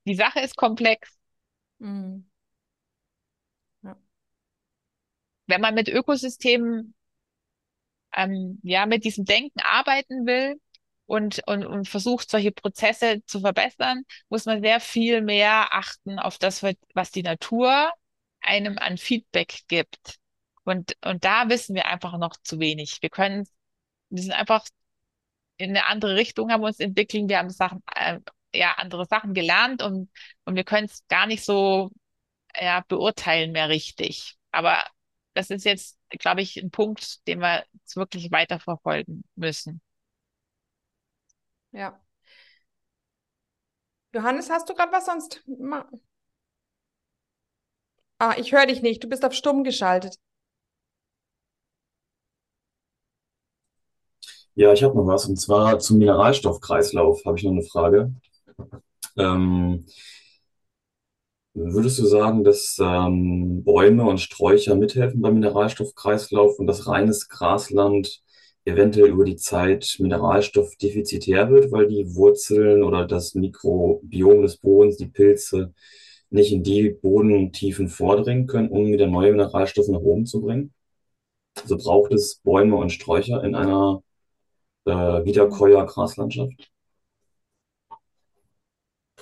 die Sache ist komplex. Mhm. Ja. Wenn man mit Ökosystemen, ähm, ja, mit diesem Denken arbeiten will und, und, und versucht, solche Prozesse zu verbessern, muss man sehr viel mehr achten auf das, was die Natur einem an Feedback gibt. Und, und da wissen wir einfach noch zu wenig. Wir können, wir sind einfach in eine andere Richtung, haben uns entwickelt, wir haben Sachen, äh, ja andere Sachen gelernt und, und wir können es gar nicht so ja, beurteilen mehr richtig. Aber das ist jetzt, glaube ich, ein Punkt, den wir jetzt wirklich weiterverfolgen müssen. Ja. Johannes, hast du gerade was sonst? Ah, ich höre dich nicht. Du bist auf stumm geschaltet. Ja, ich habe noch was. Und zwar zum Mineralstoffkreislauf habe ich noch eine Frage. Ähm, würdest du sagen, dass ähm, Bäume und Sträucher mithelfen beim Mineralstoffkreislauf und dass reines Grasland eventuell über die Zeit mineralstoffdefizitär wird, weil die Wurzeln oder das Mikrobiom des Bodens, die Pilze, nicht in die Bodentiefen vordringen können, um wieder neue Mineralstoffe nach oben zu bringen? Also braucht es Bäume und Sträucher in einer äh, Wiederkäuer-Graslandschaft?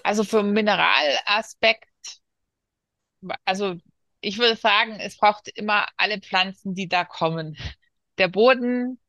Also vom Mineralaspekt, also ich würde sagen, es braucht immer alle Pflanzen, die da kommen. Der Boden,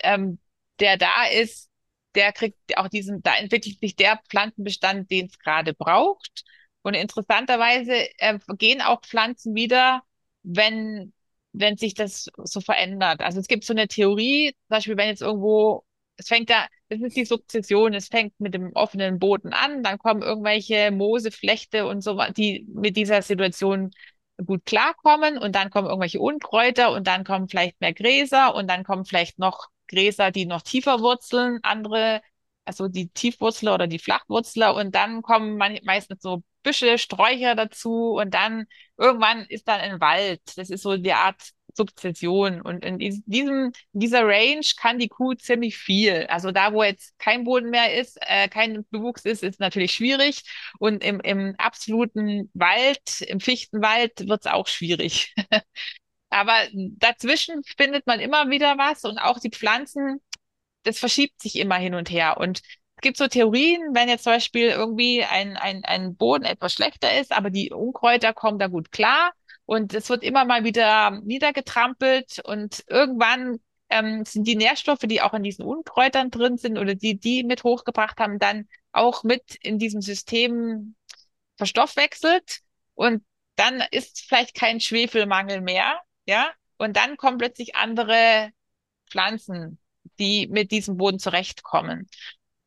ähm, der da ist, der kriegt auch diesen, da entwickelt sich der Pflanzenbestand, den es gerade braucht. Und interessanterweise äh, gehen auch Pflanzen wieder, wenn, wenn sich das so verändert. Also es gibt so eine Theorie, zum Beispiel, wenn jetzt irgendwo es fängt da, das ist die Sukzession, es fängt mit dem offenen Boden an, dann kommen irgendwelche Mooseflechte und so, die mit dieser Situation gut klarkommen und dann kommen irgendwelche Unkräuter und dann kommen vielleicht mehr Gräser und dann kommen vielleicht noch Gräser, die noch tiefer wurzeln, andere, also die Tiefwurzler oder die Flachwurzler und dann kommen man, meistens so Büsche, Sträucher dazu und dann irgendwann ist dann ein Wald. Das ist so die Art Sukzession. Und in diesem, dieser Range kann die Kuh ziemlich viel. Also da, wo jetzt kein Boden mehr ist, äh, kein Bewuchs ist, ist natürlich schwierig. Und im, im absoluten Wald, im Fichtenwald, wird es auch schwierig. Aber dazwischen findet man immer wieder was und auch die Pflanzen, das verschiebt sich immer hin und her. Und es gibt so Theorien, wenn jetzt zum Beispiel irgendwie ein, ein, ein Boden etwas schlechter ist, aber die Unkräuter kommen da gut klar, und es wird immer mal wieder niedergetrampelt und irgendwann ähm, sind die Nährstoffe, die auch in diesen Unkräutern drin sind oder die die mit hochgebracht haben, dann auch mit in diesem System verstoffwechselt und dann ist vielleicht kein Schwefelmangel mehr, ja, und dann kommen plötzlich andere Pflanzen, die mit diesem Boden zurechtkommen.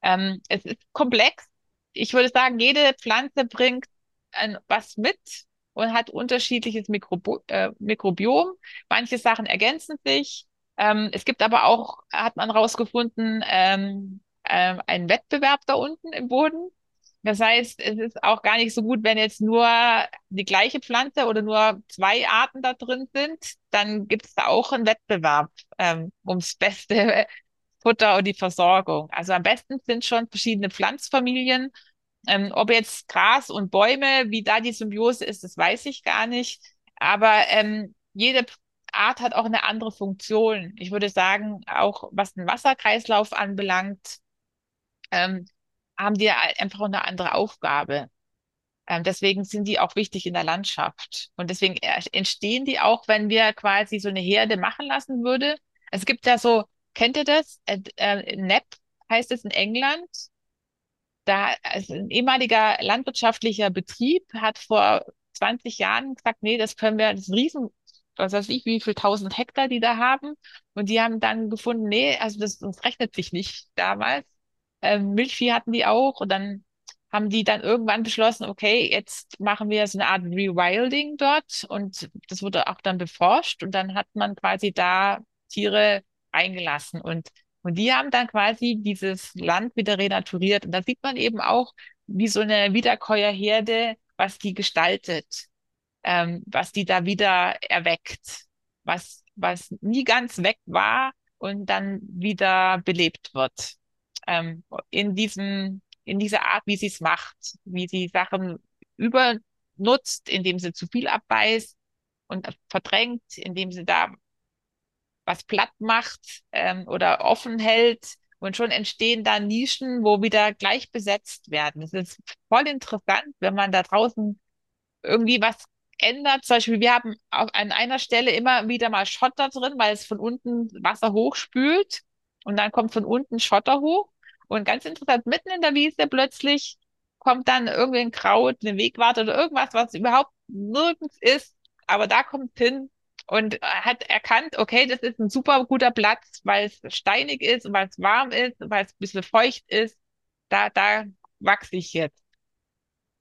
Ähm, es ist komplex. Ich würde sagen, jede Pflanze bringt ein, was mit, und hat unterschiedliches Mikrobo äh, Mikrobiom. Manche Sachen ergänzen sich. Ähm, es gibt aber auch, hat man rausgefunden, ähm, äh, einen Wettbewerb da unten im Boden. Das heißt, es ist auch gar nicht so gut, wenn jetzt nur die gleiche Pflanze oder nur zwei Arten da drin sind. Dann gibt es da auch einen Wettbewerb ähm, ums beste Futter und die Versorgung. Also am besten sind schon verschiedene Pflanzfamilien. Ähm, ob jetzt Gras und Bäume, wie da die Symbiose ist, das weiß ich gar nicht. Aber ähm, jede Art hat auch eine andere Funktion. Ich würde sagen, auch was den Wasserkreislauf anbelangt, ähm, haben die einfach eine andere Aufgabe. Ähm, deswegen sind die auch wichtig in der Landschaft. Und deswegen entstehen die auch, wenn wir quasi so eine Herde machen lassen würde. Es gibt ja so, kennt ihr das? Äh, äh, NEP heißt es in England. Da also ein ehemaliger landwirtschaftlicher Betrieb hat vor 20 Jahren gesagt, nee, das können wir, das ist ein riesen, was weiß ich, wie viel tausend Hektar die da haben. Und die haben dann gefunden, nee, also das, das rechnet sich nicht damals. Ähm, Milchvieh hatten die auch und dann haben die dann irgendwann beschlossen, okay, jetzt machen wir so eine Art Rewilding dort und das wurde auch dann beforscht und dann hat man quasi da Tiere eingelassen und und die haben dann quasi dieses Land wieder renaturiert. Und da sieht man eben auch, wie so eine Wiederkäuerherde, was die gestaltet, ähm, was die da wieder erweckt, was was nie ganz weg war und dann wieder belebt wird ähm, in diesem in dieser Art, wie sie es macht, wie sie Sachen übernutzt, indem sie zu viel abbeißt und verdrängt, indem sie da was platt macht ähm, oder offen hält. Und schon entstehen da Nischen, wo wieder gleich besetzt werden. Es ist voll interessant, wenn man da draußen irgendwie was ändert. Zum Beispiel, wir haben auf, an einer Stelle immer wieder mal Schotter drin, weil es von unten Wasser hochspült und dann kommt von unten Schotter hoch. Und ganz interessant, mitten in der Wiese plötzlich kommt dann irgendwie ein Kraut, eine Wegwarte oder irgendwas, was überhaupt nirgends ist. Aber da kommt hin und hat erkannt, okay, das ist ein super guter Platz, weil es steinig ist weil es warm ist, weil es ein bisschen feucht ist. Da, da wachse ich jetzt.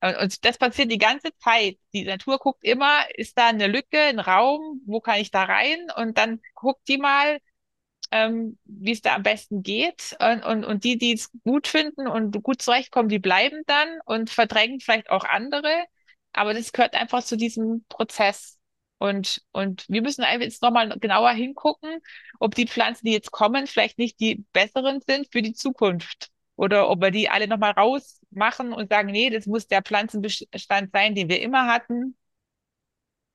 Und, und das passiert die ganze Zeit. Die Natur guckt immer, ist da eine Lücke, ein Raum, wo kann ich da rein? Und dann guckt die mal, ähm, wie es da am besten geht. Und, und, und die, die es gut finden und gut zurechtkommen, die bleiben dann und verdrängen vielleicht auch andere. Aber das gehört einfach zu diesem Prozess. Und, und wir müssen einfach jetzt nochmal genauer hingucken, ob die Pflanzen, die jetzt kommen, vielleicht nicht die besseren sind für die Zukunft. Oder ob wir die alle nochmal rausmachen und sagen, nee, das muss der Pflanzenbestand sein, den wir immer hatten.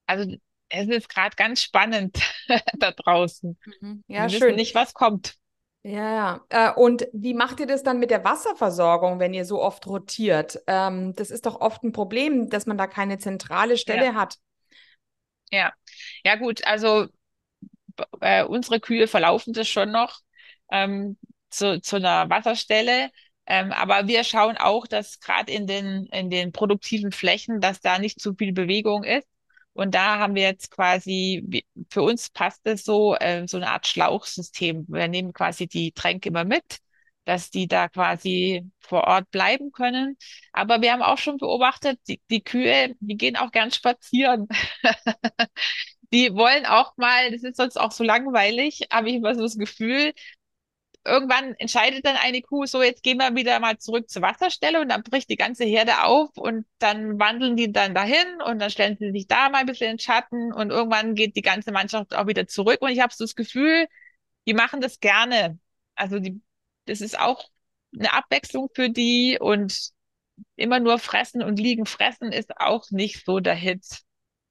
Also es ist gerade ganz spannend da draußen. Mhm. Ja, Wir schön. Wissen nicht, was kommt. Ja, ja. Äh, und wie macht ihr das dann mit der Wasserversorgung, wenn ihr so oft rotiert? Ähm, das ist doch oft ein Problem, dass man da keine zentrale Stelle ja. hat. Ja, ja gut, also äh, unsere Kühe verlaufen das schon noch ähm, zu, zu einer Wasserstelle. Ähm, aber wir schauen auch, dass gerade in den, in den produktiven Flächen, dass da nicht zu viel Bewegung ist. Und da haben wir jetzt quasi, für uns passt es so, äh, so eine Art Schlauchsystem. Wir nehmen quasi die Tränke immer mit, dass die da quasi vor Ort bleiben können. Aber wir haben auch schon beobachtet, die, die Kühe, die gehen auch gern spazieren. die wollen auch mal, das ist sonst auch so langweilig, habe ich immer so das Gefühl, irgendwann entscheidet dann eine Kuh, so jetzt gehen wir wieder mal zurück zur Wasserstelle und dann bricht die ganze Herde auf und dann wandeln die dann dahin und dann stellen sie sich da mal ein bisschen in den Schatten und irgendwann geht die ganze Mannschaft auch wieder zurück und ich habe so das Gefühl, die machen das gerne. Also die, das ist auch eine Abwechslung für die und immer nur fressen und liegen fressen ist auch nicht so der Hit.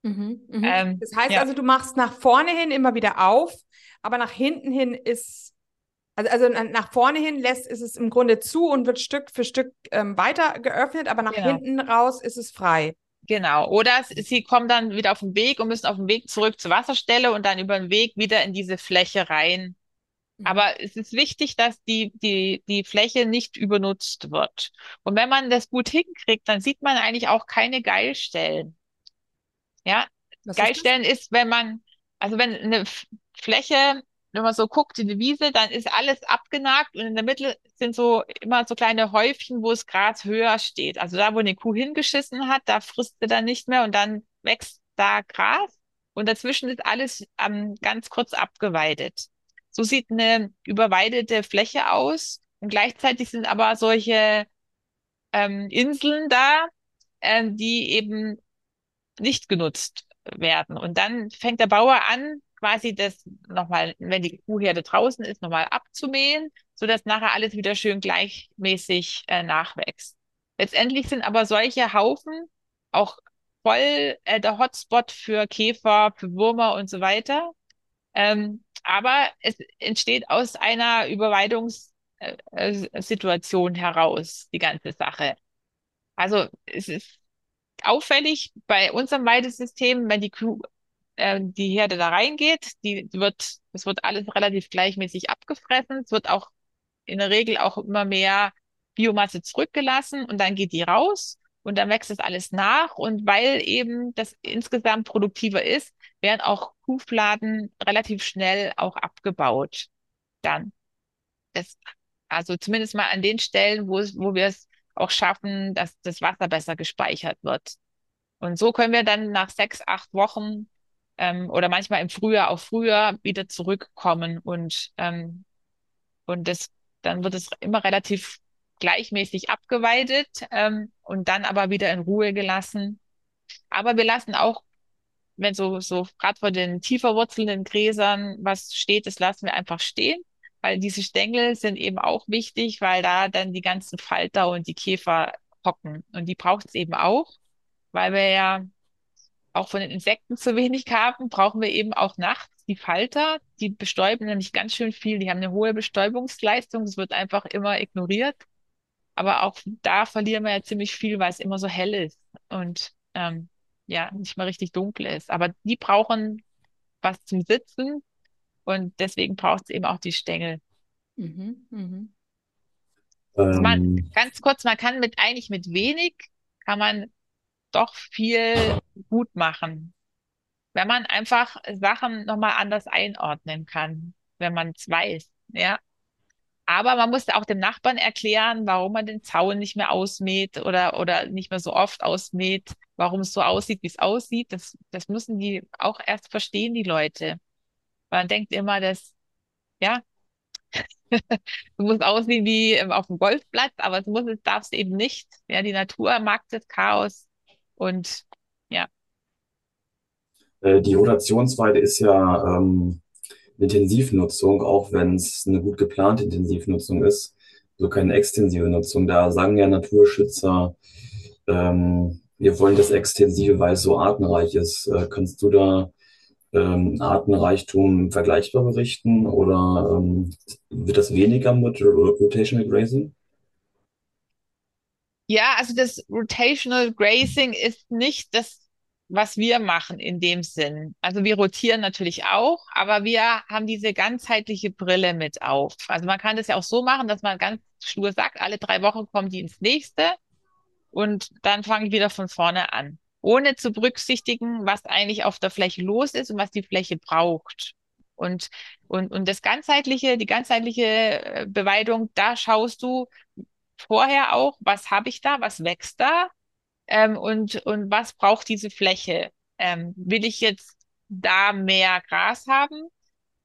Mhm, mh. ähm, das heißt ja. also, du machst nach vorne hin immer wieder auf, aber nach hinten hin ist also, also nach vorne hin lässt ist es im Grunde zu und wird Stück für Stück ähm, weiter geöffnet, aber nach genau. hinten raus ist es frei. Genau. Oder sie kommen dann wieder auf den Weg und müssen auf dem Weg zurück zur Wasserstelle und dann über den Weg wieder in diese Fläche rein. Mhm. Aber es ist wichtig, dass die, die, die Fläche nicht übernutzt wird. Und wenn man das gut hinkriegt, dann sieht man eigentlich auch keine Geilstellen. Ja, Was Geilstellen ist, ist, wenn man, also wenn eine Fläche wenn man so guckt in die Wiese, dann ist alles abgenagt und in der Mitte sind so immer so kleine Häufchen, wo es Gras höher steht. Also da, wo eine Kuh hingeschissen hat, da frisst sie dann nicht mehr und dann wächst da Gras und dazwischen ist alles ähm, ganz kurz abgeweidet. So sieht eine überweidete Fläche aus und gleichzeitig sind aber solche ähm, Inseln da, ähm, die eben nicht genutzt werden. Und dann fängt der Bauer an, quasi das nochmal, wenn die Kuhherde draußen ist, nochmal abzumähen, sodass nachher alles wieder schön gleichmäßig äh, nachwächst. Letztendlich sind aber solche Haufen auch voll äh, der Hotspot für Käfer, für Würmer und so weiter. Ähm, aber es entsteht aus einer Überweidungssituation äh, heraus, die ganze Sache. Also es ist auffällig bei unserem Weidesystem, wenn die Kuh, äh, die Herde da reingeht, die wird, es wird alles relativ gleichmäßig abgefressen. Es wird auch in der Regel auch immer mehr Biomasse zurückgelassen und dann geht die raus und dann wächst das alles nach. Und weil eben das insgesamt produktiver ist, werden auch Kuhfladen relativ schnell auch abgebaut. Dann. Das, also zumindest mal an den Stellen, wo, wo wir es auch schaffen, dass das Wasser besser gespeichert wird. Und so können wir dann nach sechs, acht Wochen ähm, oder manchmal im Frühjahr auch früher wieder zurückkommen und ähm, und das dann wird es immer relativ gleichmäßig abgeweidet ähm, und dann aber wieder in Ruhe gelassen. Aber wir lassen auch, wenn so, so gerade vor den tiefer wurzelnden Gräsern was steht, das lassen wir einfach stehen, weil diese Stängel sind eben auch wichtig, weil da dann die ganzen Falter und die Käfer hocken. Und die braucht es eben auch, weil wir ja auch von den Insekten zu wenig haben, brauchen wir eben auch nachts die Falter. Die bestäuben nämlich ganz schön viel. Die haben eine hohe Bestäubungsleistung. Das wird einfach immer ignoriert. Aber auch da verlieren wir ja ziemlich viel, weil es immer so hell ist und ähm, ja, nicht mal richtig dunkel ist. Aber die brauchen was zum Sitzen und deswegen braucht es eben auch die Stängel. Mhm, mh. Also man, ähm. ganz kurz, man kann mit eigentlich mit wenig kann man doch viel gut machen, wenn man einfach Sachen nochmal anders einordnen kann, wenn man es weiß, ja. Aber man muss auch dem Nachbarn erklären, warum man den Zaun nicht mehr ausmäht oder, oder nicht mehr so oft ausmäht, warum es so aussieht, wie es aussieht. Das, das müssen die auch erst verstehen, die Leute. Man denkt immer, dass, ja, du musst aussehen wie auf dem Golfplatz, aber es muss, es darf es eben nicht. Ja, die Natur mag das Chaos und ja. Äh, die Rotationsweide ist ja ähm, Intensivnutzung, auch wenn es eine gut geplante Intensivnutzung ist, so keine extensive Nutzung. Da sagen ja Naturschützer, ähm, wir wollen das extensive, weil es so artenreich ist. Äh, kannst du da ähm, Artenreichtum vergleichbar berichten oder ähm, wird das weniger mit Rotational Grazing? Ja, also das Rotational Grazing ist nicht das was wir machen in dem Sinn. Also wir rotieren natürlich auch, aber wir haben diese ganzheitliche Brille mit auf. Also man kann das ja auch so machen, dass man ganz stur sagt, alle drei Wochen kommen die ins nächste und dann fange ich wieder von vorne an, ohne zu berücksichtigen, was eigentlich auf der Fläche los ist und was die Fläche braucht. Und, und, und das ganzheitliche, die ganzheitliche äh, Beweidung, da schaust du vorher auch, was habe ich da, was wächst da ähm, und, und was braucht diese Fläche? Ähm, will ich jetzt da mehr Gras haben?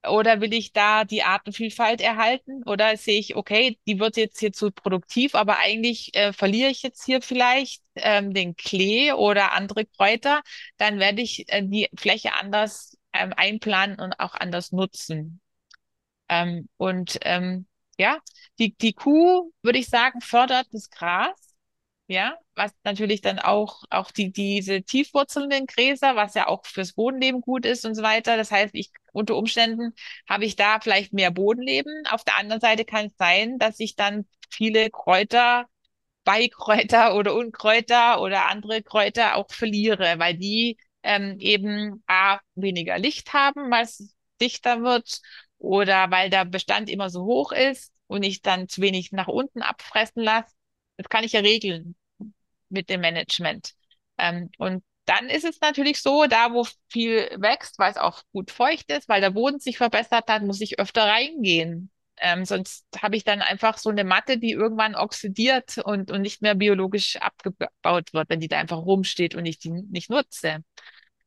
Oder will ich da die Artenvielfalt erhalten? Oder sehe ich, okay, die wird jetzt hier zu produktiv, aber eigentlich äh, verliere ich jetzt hier vielleicht ähm, den Klee oder andere Kräuter, dann werde ich äh, die Fläche anders ähm, einplanen und auch anders nutzen. Ähm, und ähm, ja, die, die Kuh, würde ich sagen, fördert das Gras ja, was natürlich dann auch, auch die, diese tiefwurzelnden Gräser, was ja auch fürs Bodenleben gut ist und so weiter. Das heißt, ich, unter Umständen habe ich da vielleicht mehr Bodenleben. Auf der anderen Seite kann es sein, dass ich dann viele Kräuter, Beikräuter oder Unkräuter oder andere Kräuter auch verliere, weil die ähm, eben A, weniger Licht haben, weil es dichter wird oder weil der Bestand immer so hoch ist und ich dann zu wenig nach unten abfressen lasse. Das kann ich ja regeln mit dem Management. Ähm, und dann ist es natürlich so, da wo viel wächst, weil es auch gut feucht ist, weil der Boden sich verbessert hat, muss ich öfter reingehen. Ähm, sonst habe ich dann einfach so eine Matte, die irgendwann oxidiert und, und nicht mehr biologisch abgebaut wird, wenn die da einfach rumsteht und ich die nicht nutze.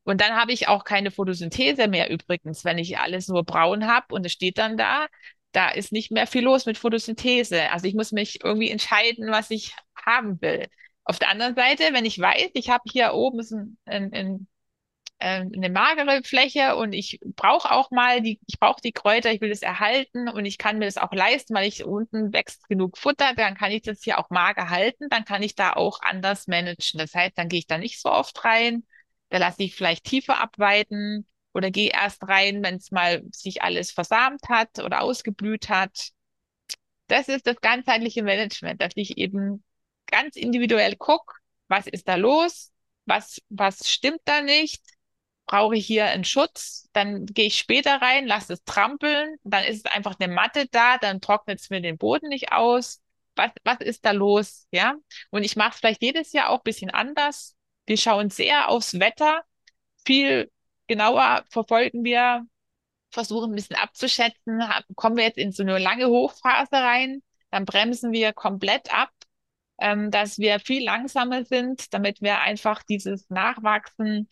Und dann habe ich auch keine Photosynthese mehr übrigens, wenn ich alles nur braun habe und es steht dann da, da ist nicht mehr viel los mit Photosynthese. Also ich muss mich irgendwie entscheiden, was ich haben will. Auf der anderen Seite, wenn ich weiß, ich habe hier oben ein, ein, ein äh, eine magere Fläche und ich brauche auch mal die, ich brauche die Kräuter, ich will das erhalten und ich kann mir das auch leisten, weil ich unten wächst genug Futter, dann kann ich das hier auch mager halten, dann kann ich da auch anders managen. Das heißt, dann gehe ich da nicht so oft rein, da lasse ich vielleicht tiefer abweiten oder gehe erst rein, wenn es mal sich alles versamt hat oder ausgeblüht hat. Das ist das ganzheitliche Management, dass ich eben ganz individuell gucke, was ist da los, was, was stimmt da nicht, brauche ich hier einen Schutz, dann gehe ich später rein, lasse es trampeln, dann ist es einfach eine Matte da, dann trocknet es mir den Boden nicht aus. Was, was ist da los? Ja. Und ich mache es vielleicht jedes Jahr auch ein bisschen anders. Wir schauen sehr aufs Wetter. Viel genauer verfolgen wir, versuchen ein bisschen abzuschätzen, kommen wir jetzt in so eine lange Hochphase rein, dann bremsen wir komplett ab, ähm, dass wir viel langsamer sind, damit wir einfach dieses Nachwachsen,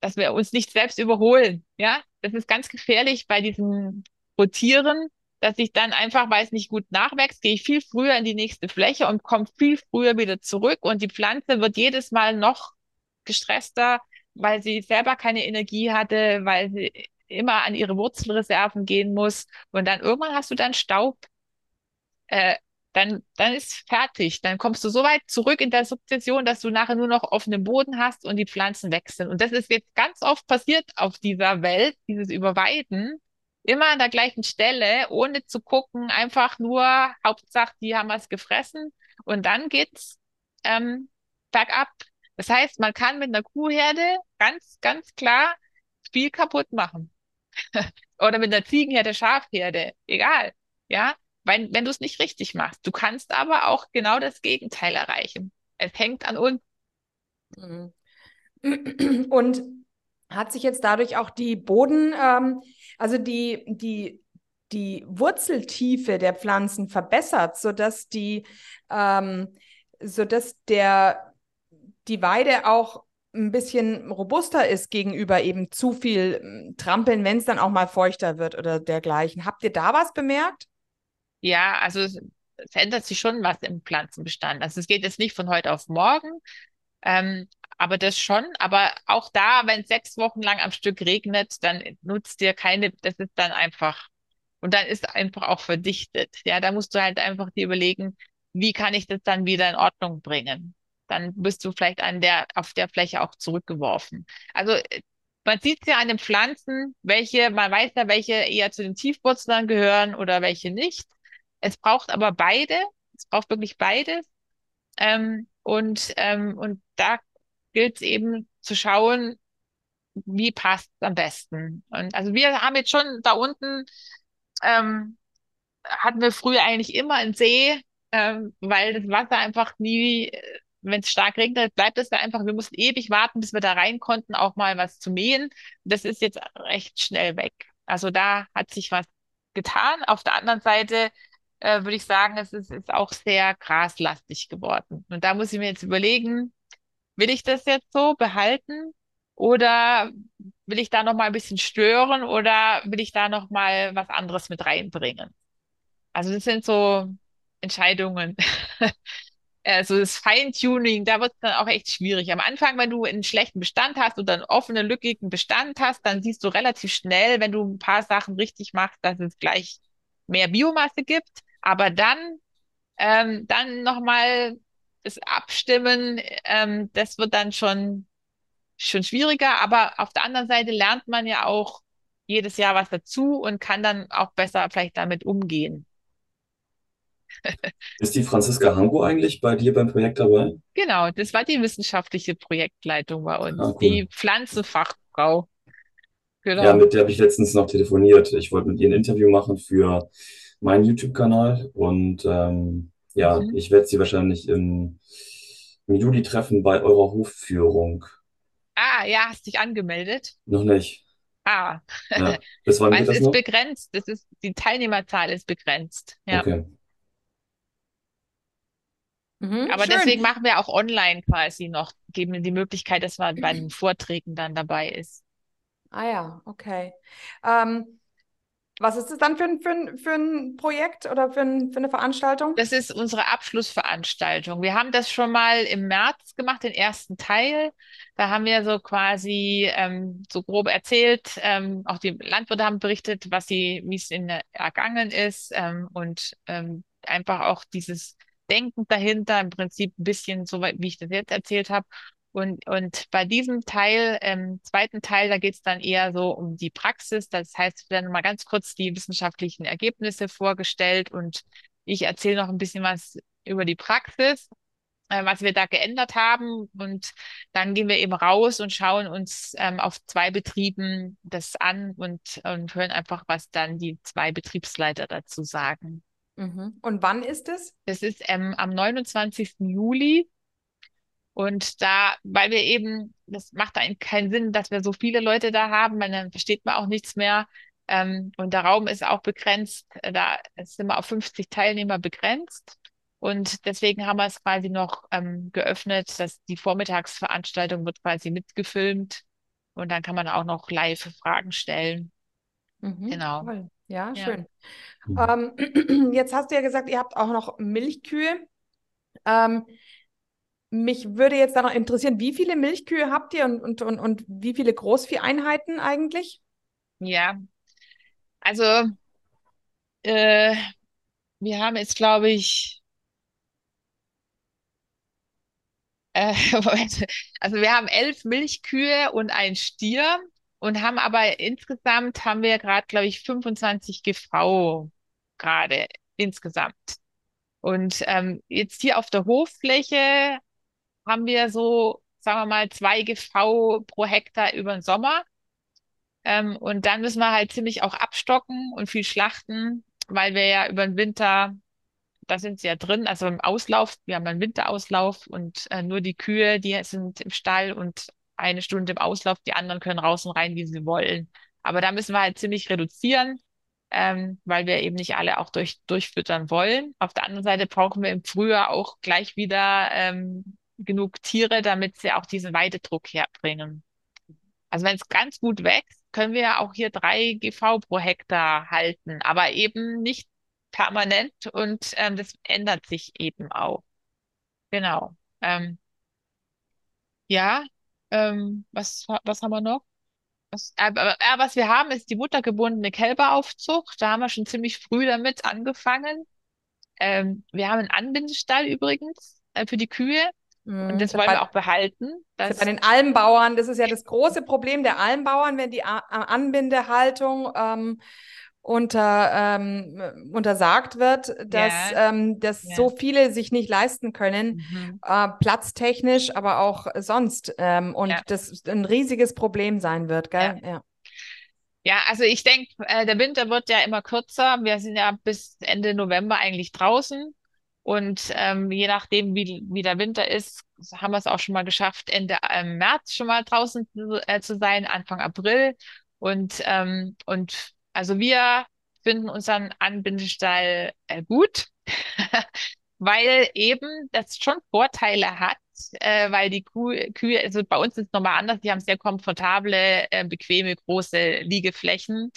dass wir uns nicht selbst überholen. Ja, das ist ganz gefährlich bei diesem Rotieren, dass ich dann einfach, weil es nicht gut nachwächst, gehe ich viel früher in die nächste Fläche und komme viel früher wieder zurück und die Pflanze wird jedes Mal noch gestresster, weil sie selber keine Energie hatte, weil sie immer an ihre Wurzelreserven gehen muss. Und dann irgendwann hast du dann Staub. Äh, dann, dann ist fertig. Dann kommst du so weit zurück in der Sukzession, dass du nachher nur noch offenen Boden hast und die Pflanzen wechseln. Und das ist jetzt ganz oft passiert auf dieser Welt, dieses Überweiden. Immer an der gleichen Stelle, ohne zu gucken, einfach nur, Hauptsache, die haben was gefressen. Und dann geht's ähm, bergab. Das heißt, man kann mit einer Kuhherde ganz, ganz klar viel kaputt machen. Oder mit einer Ziegenherde, Schafherde, egal. Ja, wenn, wenn du es nicht richtig machst. Du kannst aber auch genau das Gegenteil erreichen. Es hängt an uns. Mhm. Und hat sich jetzt dadurch auch die Boden, ähm, also die, die, die Wurzeltiefe der Pflanzen verbessert, sodass die, ähm, sodass der, die Weide auch ein bisschen robuster ist gegenüber eben zu viel hm, Trampeln, wenn es dann auch mal feuchter wird oder dergleichen. Habt ihr da was bemerkt? Ja, also es, es sich schon was im Pflanzenbestand. Also es geht jetzt nicht von heute auf morgen, ähm, aber das schon. Aber auch da, wenn es sechs Wochen lang am Stück regnet, dann nutzt dir keine, das ist dann einfach, und dann ist einfach auch verdichtet. Ja, da musst du halt einfach dir überlegen, wie kann ich das dann wieder in Ordnung bringen? dann bist du vielleicht an der, auf der Fläche auch zurückgeworfen. Also äh, man sieht es ja an den Pflanzen, welche, man weiß ja, welche eher zu den Tiefwurzlern gehören oder welche nicht. Es braucht aber beide. Es braucht wirklich beides. Ähm, und, ähm, und da gilt es eben zu schauen, wie passt es am besten. Und also wir haben jetzt schon da unten, ähm, hatten wir früher eigentlich immer einen See, ähm, weil das Wasser einfach nie wenn es stark regnet, bleibt es da einfach. Wir mussten ewig warten, bis wir da rein konnten, auch mal was zu mähen. Das ist jetzt recht schnell weg. Also da hat sich was getan. Auf der anderen Seite äh, würde ich sagen, es ist, ist auch sehr graslastig geworden. Und da muss ich mir jetzt überlegen, will ich das jetzt so behalten oder will ich da noch mal ein bisschen stören oder will ich da noch mal was anderes mit reinbringen? Also das sind so Entscheidungen, also das Feintuning, da wird es dann auch echt schwierig. Am Anfang, wenn du einen schlechten Bestand hast oder einen offenen, lückigen Bestand hast, dann siehst du relativ schnell, wenn du ein paar Sachen richtig machst, dass es gleich mehr Biomasse gibt. Aber dann, ähm, dann nochmal das Abstimmen, ähm, das wird dann schon, schon schwieriger. Aber auf der anderen Seite lernt man ja auch jedes Jahr was dazu und kann dann auch besser vielleicht damit umgehen. Ist die Franziska Hanko eigentlich bei dir beim Projekt dabei? Genau, das war die wissenschaftliche Projektleitung bei uns, ah, cool. die Pflanzenfachfrau. Genau. Ja, mit der habe ich letztens noch telefoniert. Ich wollte mit ihr ein Interview machen für meinen YouTube-Kanal und ähm, ja, mhm. ich werde sie wahrscheinlich im, im Juli treffen bei eurer Hofführung. Ah, ja, hast dich angemeldet? Noch nicht. Ah, ja. das war es ist noch? begrenzt. Das ist, die Teilnehmerzahl ist begrenzt. Ja. Okay. Mhm, Aber schön. deswegen machen wir auch online quasi noch, geben die Möglichkeit, dass man bei den Vorträgen dann dabei ist. Ah ja, okay. Ähm, Was ist das dann für ein, für ein, für ein Projekt oder für, ein, für eine Veranstaltung? Das ist unsere Abschlussveranstaltung. Wir haben das schon mal im März gemacht, den ersten Teil. Da haben wir so quasi ähm, so grob erzählt, ähm, auch die Landwirte haben berichtet, was sie, wie es in ergangen ist ähm, und ähm, einfach auch dieses Denken dahinter, im Prinzip ein bisschen so, wie ich das jetzt erzählt habe. Und, und bei diesem Teil, ähm, zweiten Teil, da geht es dann eher so um die Praxis. Das heißt, wir werden mal ganz kurz die wissenschaftlichen Ergebnisse vorgestellt und ich erzähle noch ein bisschen was über die Praxis, äh, was wir da geändert haben. Und dann gehen wir eben raus und schauen uns ähm, auf zwei Betrieben das an und, und hören einfach, was dann die zwei Betriebsleiter dazu sagen. Mhm. Und wann ist es? Das ist ähm, am 29. Juli und da, weil wir eben, das macht eigentlich keinen Sinn, dass wir so viele Leute da haben, weil dann versteht man auch nichts mehr. Ähm, und der Raum ist auch begrenzt. Da sind wir auf 50 Teilnehmer begrenzt. Und deswegen haben wir es quasi noch ähm, geöffnet, dass die Vormittagsveranstaltung wird quasi mitgefilmt. Und dann kann man auch noch live Fragen stellen. Mhm, genau. Toll. Ja, ja. schön. Ähm, jetzt hast du ja gesagt, ihr habt auch noch Milchkühe. Ähm, mich würde jetzt da noch interessieren, wie viele Milchkühe habt ihr und, und, und, und wie viele Großvieheinheiten eigentlich? Ja, also äh, wir haben jetzt, glaube ich, äh, also wir haben elf Milchkühe und ein Stier und haben aber insgesamt haben wir gerade, glaube ich, 25 GV gerade insgesamt. Und ähm, jetzt hier auf der Hoffläche haben wir so, sagen wir mal, zwei GV pro Hektar über den Sommer. Ähm, und dann müssen wir halt ziemlich auch abstocken und viel schlachten, weil wir ja über den Winter, da sind sie ja drin, also im Auslauf, wir haben einen Winterauslauf und äh, nur die Kühe, die sind im Stall und eine Stunde im Auslauf, die anderen können raus und rein, wie sie wollen. Aber da müssen wir halt ziemlich reduzieren, ähm, weil wir eben nicht alle auch durch, durchfüttern wollen. Auf der anderen Seite brauchen wir im Frühjahr auch gleich wieder ähm, genug Tiere, damit sie auch diesen Weidedruck herbringen. Also wenn es ganz gut wächst, können wir auch hier drei GV pro Hektar halten, aber eben nicht permanent und ähm, das ändert sich eben auch. Genau. Ähm, ja, ähm, was, was haben wir noch? Was, äh, äh, was wir haben, ist die muttergebundene Kälberaufzucht. Da haben wir schon ziemlich früh damit angefangen. Ähm, wir haben einen Anbindestall übrigens äh, für die Kühe. Und mhm. das wollen bei, wir auch behalten. Bei den Almbauern, das ist ja das große Problem der Almbauern, wenn die Anbindehaltung ähm, unter, ähm, untersagt wird, dass, ja. ähm, dass ja. so viele sich nicht leisten können, mhm. äh, platztechnisch, aber auch sonst. Ähm, und ja. das ein riesiges Problem sein wird, gell? Ja. Ja, also ich denke, äh, der Winter wird ja immer kürzer. Wir sind ja bis Ende November eigentlich draußen. Und ähm, je nachdem, wie, wie der Winter ist, haben wir es auch schon mal geschafft, Ende ähm, März schon mal draußen äh, zu sein, Anfang April. Und, ähm, und also wir finden unseren Anbindestall äh, gut, weil eben das schon Vorteile hat, äh, weil die Kuh, Kühe, also bei uns ist es nochmal anders, die haben sehr komfortable, äh, bequeme, große Liegeflächen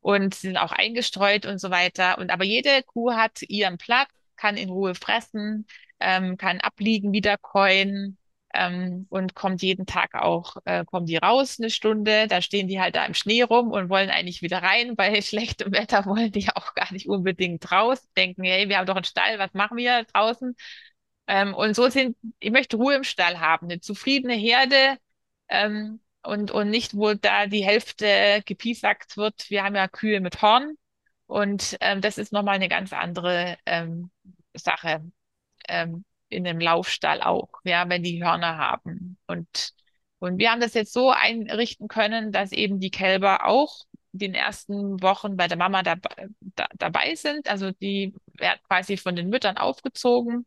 und sind auch eingestreut und so weiter. Und aber jede Kuh hat ihren Platz kann in Ruhe fressen, ähm, kann abliegen, wieder käuen ähm, und kommt jeden Tag auch, äh, kommen die raus eine Stunde, da stehen die halt da im Schnee rum und wollen eigentlich wieder rein. Bei schlechtem Wetter wollen die auch gar nicht unbedingt raus, denken, hey, wir haben doch einen Stall, was machen wir draußen? Ähm, und so sind, ich möchte Ruhe im Stall haben, eine zufriedene Herde, ähm, und, und nicht, wo da die Hälfte gepiesackt wird. Wir haben ja Kühe mit Horn. Und ähm, das ist nochmal eine ganz andere ähm, Sache ähm, in dem Laufstall auch, ja, wenn die Hörner haben. Und, und wir haben das jetzt so einrichten können, dass eben die Kälber auch den ersten Wochen bei der Mama dabei, da, dabei sind. Also die werden quasi von den Müttern aufgezogen.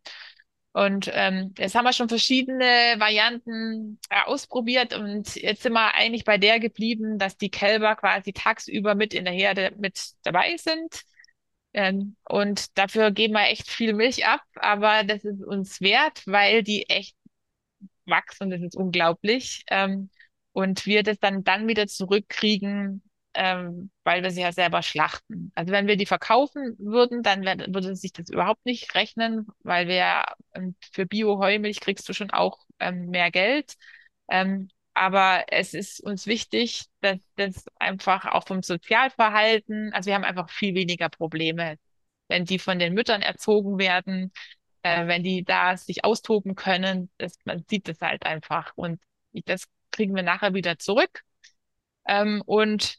Und ähm, jetzt haben wir schon verschiedene Varianten äh, ausprobiert und jetzt sind wir eigentlich bei der geblieben, dass die Kälber quasi tagsüber mit in der Herde mit dabei sind. Ähm, und dafür geben wir echt viel Milch ab, aber das ist uns wert, weil die echt wachsen, das ist unglaublich. Ähm, und wir das dann, dann wieder zurückkriegen, ähm, weil wir sie ja selber schlachten. Also wenn wir die verkaufen würden, dann wär, würde sich das überhaupt nicht rechnen, weil wir ähm, für Bio-Heumilch kriegst du schon auch ähm, mehr Geld. Ähm, aber es ist uns wichtig, dass das einfach auch vom Sozialverhalten, also wir haben einfach viel weniger Probleme, wenn die von den Müttern erzogen werden, äh, wenn die da sich austoben können, das, man sieht das halt einfach und das kriegen wir nachher wieder zurück. Ähm, und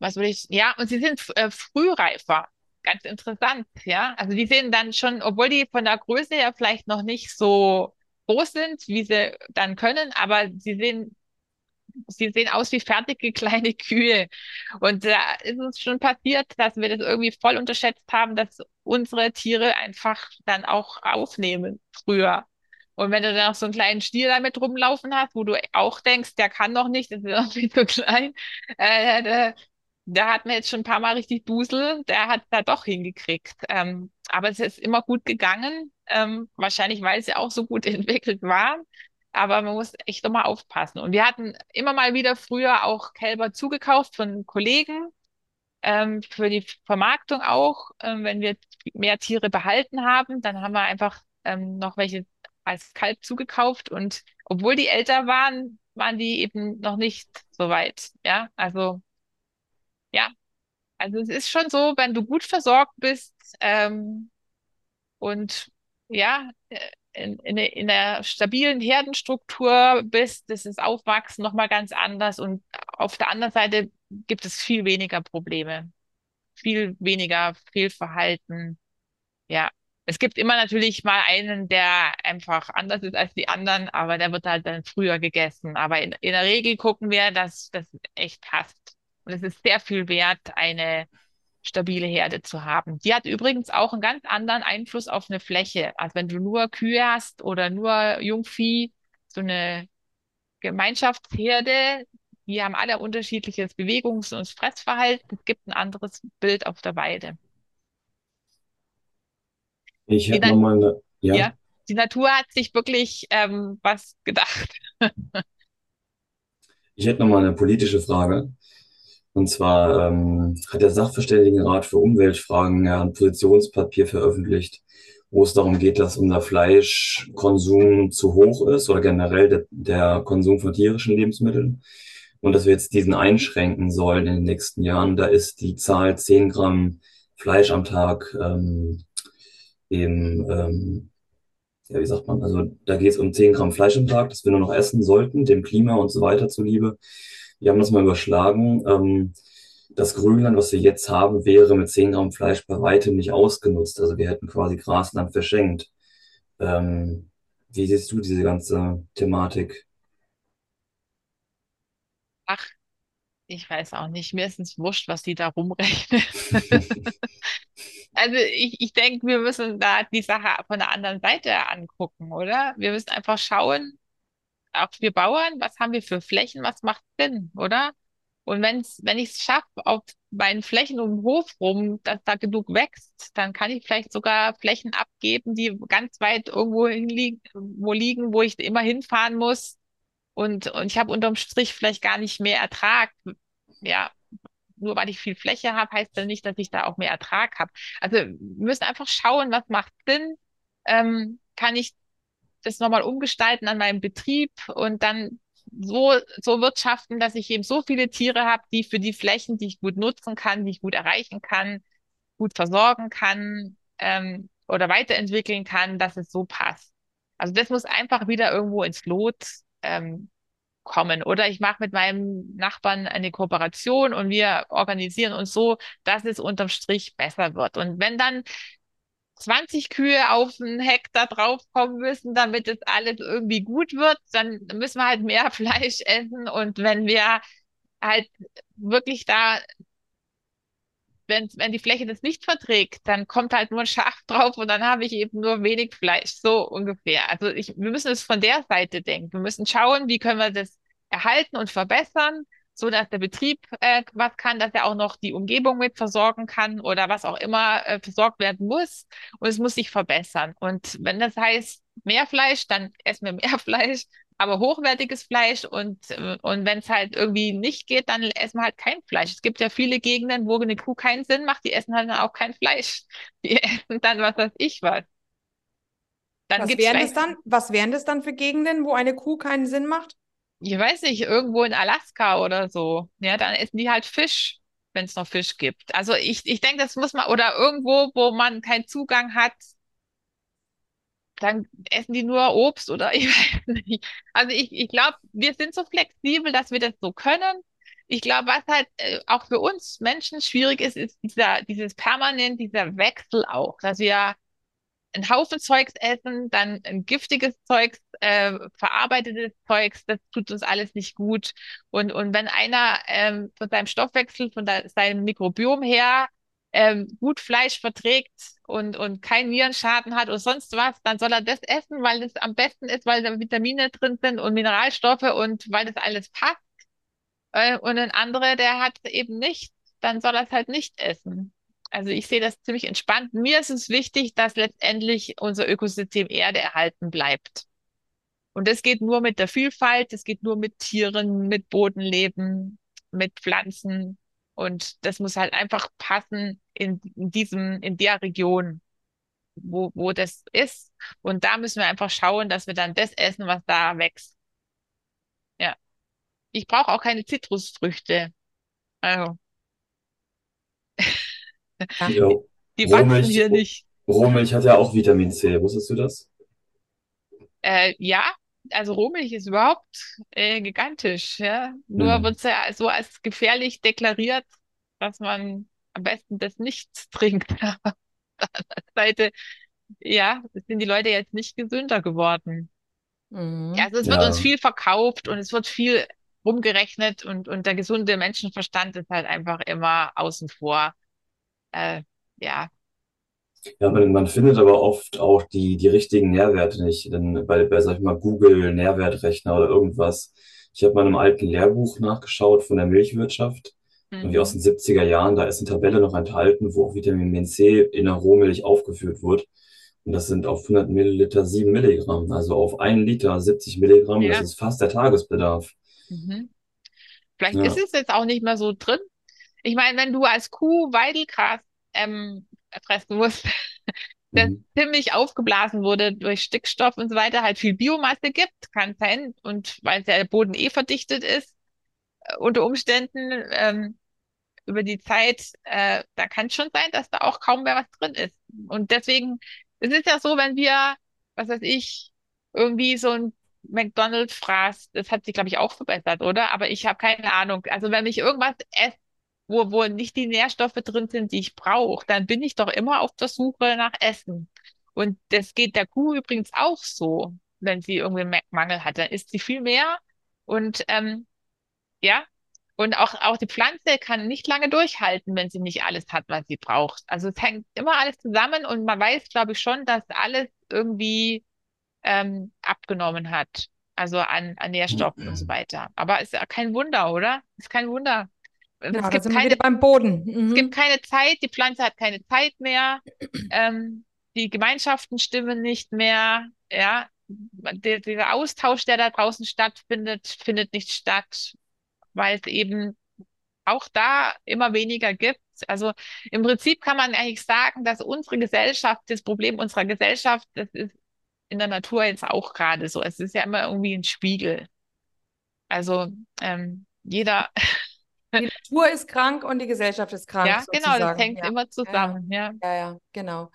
was würde ich, ja, und sie sind äh, frühreifer. Ganz interessant, ja. Also die sehen dann schon, obwohl die von der Größe her vielleicht noch nicht so groß sind, wie sie dann können, aber sie sehen, sie sehen aus wie fertige kleine Kühe. Und da ist uns schon passiert, dass wir das irgendwie voll unterschätzt haben, dass unsere Tiere einfach dann auch aufnehmen früher. Und wenn du dann noch so einen kleinen Stier damit rumlaufen hast, wo du auch denkst, der kann noch nicht, das ist viel zu klein, äh, der hat mir jetzt schon ein paar Mal richtig Dusel, der hat da doch hingekriegt. Ähm, aber es ist immer gut gegangen, ähm, wahrscheinlich weil sie auch so gut entwickelt waren. Aber man muss echt immer aufpassen. Und wir hatten immer mal wieder früher auch Kälber zugekauft von Kollegen, ähm, für die Vermarktung auch. Ähm, wenn wir mehr Tiere behalten haben, dann haben wir einfach ähm, noch welche als Kalb zugekauft. Und obwohl die älter waren, waren die eben noch nicht so weit. Ja, also ja, also es ist schon so, wenn du gut versorgt bist ähm, und ja, äh, in, in, in der stabilen Herdenstruktur bist, das ist Aufwachsen nochmal ganz anders und auf der anderen Seite gibt es viel weniger Probleme, viel weniger Fehlverhalten. Ja, es gibt immer natürlich mal einen, der einfach anders ist als die anderen, aber der wird halt dann früher gegessen. Aber in, in der Regel gucken wir, dass das echt passt. Und es ist sehr viel wert, eine stabile Herde zu haben. Die hat übrigens auch einen ganz anderen Einfluss auf eine Fläche. Also wenn du nur Kühe hast oder nur Jungvieh, so eine Gemeinschaftsherde, die haben alle unterschiedliches Bewegungs- und Fressverhalten. Es gibt ein anderes Bild auf der Weide. Ich hätte nochmal eine, ja. ja. Die Natur hat sich wirklich ähm, was gedacht. ich hätte nochmal eine politische Frage. Und zwar ähm, hat der Sachverständigenrat für Umweltfragen ja ein Positionspapier veröffentlicht, wo es darum geht, dass unser Fleischkonsum zu hoch ist oder generell der, der Konsum von tierischen Lebensmitteln und dass wir jetzt diesen einschränken sollen in den nächsten Jahren. Da ist die Zahl 10 Gramm Fleisch am Tag ähm, eben, ähm, ja, wie sagt man, also da geht es um 10 Gramm Fleisch am Tag, das wir nur noch essen sollten, dem Klima und so weiter zuliebe. Wir haben das mal überschlagen. Ähm, das Grünland, was wir jetzt haben, wäre mit 10 Gramm Fleisch bei weitem nicht ausgenutzt. Also wir hätten quasi Grasland verschenkt. Ähm, wie siehst du diese ganze Thematik? Ach, ich weiß auch nicht. Mir ist es wurscht, was die da rumrechnen. Also ich, ich denke, wir müssen da die Sache von der anderen Seite angucken, oder? Wir müssen einfach schauen, auch wir Bauern, was haben wir für Flächen, was macht Sinn, oder? Und wenn's, wenn ich es schaffe, auf meinen Flächen um den Hof rum, dass da genug wächst, dann kann ich vielleicht sogar Flächen abgeben, die ganz weit irgendwo hinliegen, wo liegen, wo ich immer hinfahren muss. Und, und ich habe unterm Strich vielleicht gar nicht mehr Ertrag. Ja, nur weil ich viel Fläche habe, heißt das nicht, dass ich da auch mehr Ertrag habe. Also wir müssen einfach schauen, was macht Sinn. Ähm, kann ich das nochmal umgestalten an meinem Betrieb und dann so, so wirtschaften, dass ich eben so viele Tiere habe, die für die Flächen, die ich gut nutzen kann, die ich gut erreichen kann, gut versorgen kann ähm, oder weiterentwickeln kann, dass es so passt. Also das muss einfach wieder irgendwo ins Lot ähm, kommen. Oder ich mache mit meinem Nachbarn eine Kooperation und wir organisieren uns so, dass es unterm Strich besser wird. Und wenn dann 20 Kühe auf einen Hektar draufkommen müssen, damit es alles irgendwie gut wird, dann müssen wir halt mehr Fleisch essen. Und wenn wir halt wirklich da, wenn, wenn die Fläche das nicht verträgt, dann kommt halt nur ein Schaf drauf und dann habe ich eben nur wenig Fleisch, so ungefähr. Also ich, wir müssen es von der Seite denken. Wir müssen schauen, wie können wir das erhalten und verbessern, so dass der Betrieb äh, was kann, dass er auch noch die Umgebung mit versorgen kann oder was auch immer äh, versorgt werden muss. Und es muss sich verbessern. Und wenn das heißt mehr Fleisch, dann essen wir mehr Fleisch. aber hochwertiges Fleisch und, und wenn es halt irgendwie nicht geht, dann essen wir halt kein Fleisch. Es gibt ja viele Gegenden, wo eine Kuh keinen Sinn macht, die essen halt dann auch kein Fleisch. Die essen dann was weiß ich was. Dann was, wären das dann, was wären das dann für Gegenden, wo eine Kuh keinen Sinn macht? Ich weiß nicht, irgendwo in Alaska oder so. Ja, dann essen die halt Fisch, wenn es noch Fisch gibt. Also ich, ich denke, das muss man, oder irgendwo, wo man keinen Zugang hat, dann essen die nur Obst oder ich weiß nicht. Also ich, ich glaube, wir sind so flexibel, dass wir das so können. Ich glaube, was halt äh, auch für uns Menschen schwierig ist, ist dieser, dieses permanent, dieser Wechsel auch, dass wir ein Haufen Zeugs essen, dann ein giftiges Zeugs, äh, verarbeitetes Zeugs, das tut uns alles nicht gut. Und, und wenn einer ähm, von seinem Stoffwechsel, von der, seinem Mikrobiom her ähm, gut Fleisch verträgt und, und keinen Virenschaden hat oder sonst was, dann soll er das essen, weil das am besten ist, weil da Vitamine drin sind und Mineralstoffe und weil das alles passt. Äh, und ein anderer, der hat eben nicht, dann soll er es halt nicht essen. Also ich sehe das ziemlich entspannt. Mir ist es wichtig, dass letztendlich unser Ökosystem Erde erhalten bleibt. Und das geht nur mit der Vielfalt, das geht nur mit Tieren, mit Bodenleben, mit Pflanzen. Und das muss halt einfach passen in, in diesem, in der Region, wo, wo das ist. Und da müssen wir einfach schauen, dass wir dann das essen, was da wächst. Ja. Ich brauche auch keine Zitrusfrüchte. Also. Ja. Die wachsen Rohmilch, hier nicht. Rohmilch hat ja auch Vitamin C. Wusstest du das? Äh, ja, also Rohmilch ist überhaupt äh, gigantisch. Ja? Nur Hm. wird es ja so als gefährlich deklariert, dass man am besten das nicht trinkt. Aber auf der anderen Seite, ja, sind die Leute jetzt nicht gesünder geworden. Mhm. Ja, also es wird uns Ja. viel verkauft und es wird viel rumgerechnet und, und der gesunde Menschenverstand ist halt einfach immer außen vor. Äh, ja, Ja, man, man findet aber oft auch die, die richtigen Nährwerte nicht. Denn bei, bei, sag ich mal, Google, Nährwertrechner oder irgendwas. Ich habe mal in einem alten Lehrbuch nachgeschaut von der Milchwirtschaft, irgendwie aus mhm. den 70er Jahren. Da ist eine Tabelle noch enthalten, wo auch Vitamin C in der Rohmilch aufgeführt wird. Und das sind auf 100 Milliliter 7 Milligramm. Also auf einen Liter 70 Milligramm. Das Ja, ist fast der Tagesbedarf. mhm. Vielleicht ist Ja. es jetzt auch nicht mehr so drin. Ich meine, wenn du als Kuh Weidelgras ähm, fressen musst, das Mhm. ziemlich aufgeblasen wurde durch Stickstoff und so weiter, halt viel Biomasse gibt, kann sein. Und weil der Boden eh verdichtet ist, äh, unter Umständen ähm, über die Zeit, äh, da kann es schon sein, dass da auch kaum mehr was drin ist. Und deswegen, es ist ja so, wenn wir, was weiß ich, irgendwie so ein McDonald's-Fraß, das hat sich, glaube ich, auch verbessert, oder? Aber ich habe keine Ahnung. Also wenn ich irgendwas esse, wo, wo nicht die Nährstoffe drin sind, die ich brauche, dann bin ich doch immer auf der Suche nach Essen. Und das geht der Kuh übrigens auch so, wenn sie irgendwie einen Mangel hat, dann isst sie viel mehr. Und ähm, ja, und auch, auch die Pflanze kann nicht lange durchhalten, wenn sie nicht alles hat, was sie braucht. Also es hängt immer alles zusammen und man weiß, glaube ich, schon, dass alles irgendwie ähm, abgenommen hat. Also an, an Nährstoffen und so weiter. Aber ist ja kein Wunder, oder? Ist kein Wunder. Genau, Es gibt keine, beim Boden. es gibt Mhm. keine Zeit, die Pflanze hat keine Zeit mehr, ähm, die Gemeinschaften stimmen nicht mehr, ja. Der, dieser Austausch, der da draußen stattfindet, findet nicht statt, weil es eben auch da immer weniger gibt. Also im Prinzip kann man eigentlich sagen, dass unsere Gesellschaft, das Problem unserer Gesellschaft, das ist in der Natur jetzt auch gerade so. Es ist ja immer irgendwie ein Spiegel. Also ähm, jeder, Die Natur ist krank und die Gesellschaft ist krank, ja, genau, das sozusagen. hängt Ja, immer zusammen, ja. ja, ja, genau.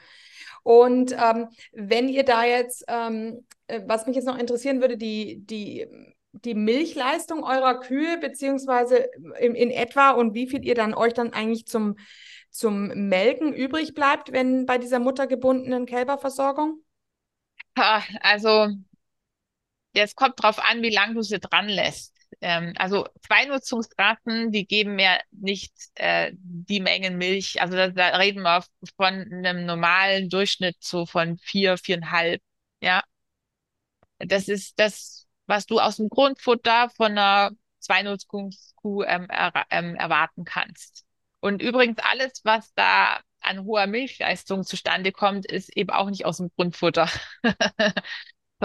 Und ähm, wenn ihr da jetzt, ähm, äh, was mich jetzt noch interessieren würde, die, die, die Milchleistung eurer Kühe, beziehungsweise in, in etwa und wie viel ihr dann euch dann eigentlich zum, zum Melken übrig bleibt, wenn bei dieser muttergebundenen Kälberversorgung? Also es kommt drauf an, wie lange du sie dran lässt. Ähm, also Zweinutzungsrassen, die geben mir nicht äh, die Mengen Milch. Also da, da reden wir von einem normalen Durchschnitt so von vier, viereinhalb. Ja, das ist das, was du aus dem Grundfutter von einer Zweinutzungskuh ähm, er, ähm, erwarten kannst. Und übrigens alles, was da an hoher Milchleistung zustande kommt, ist eben auch nicht aus dem Grundfutter,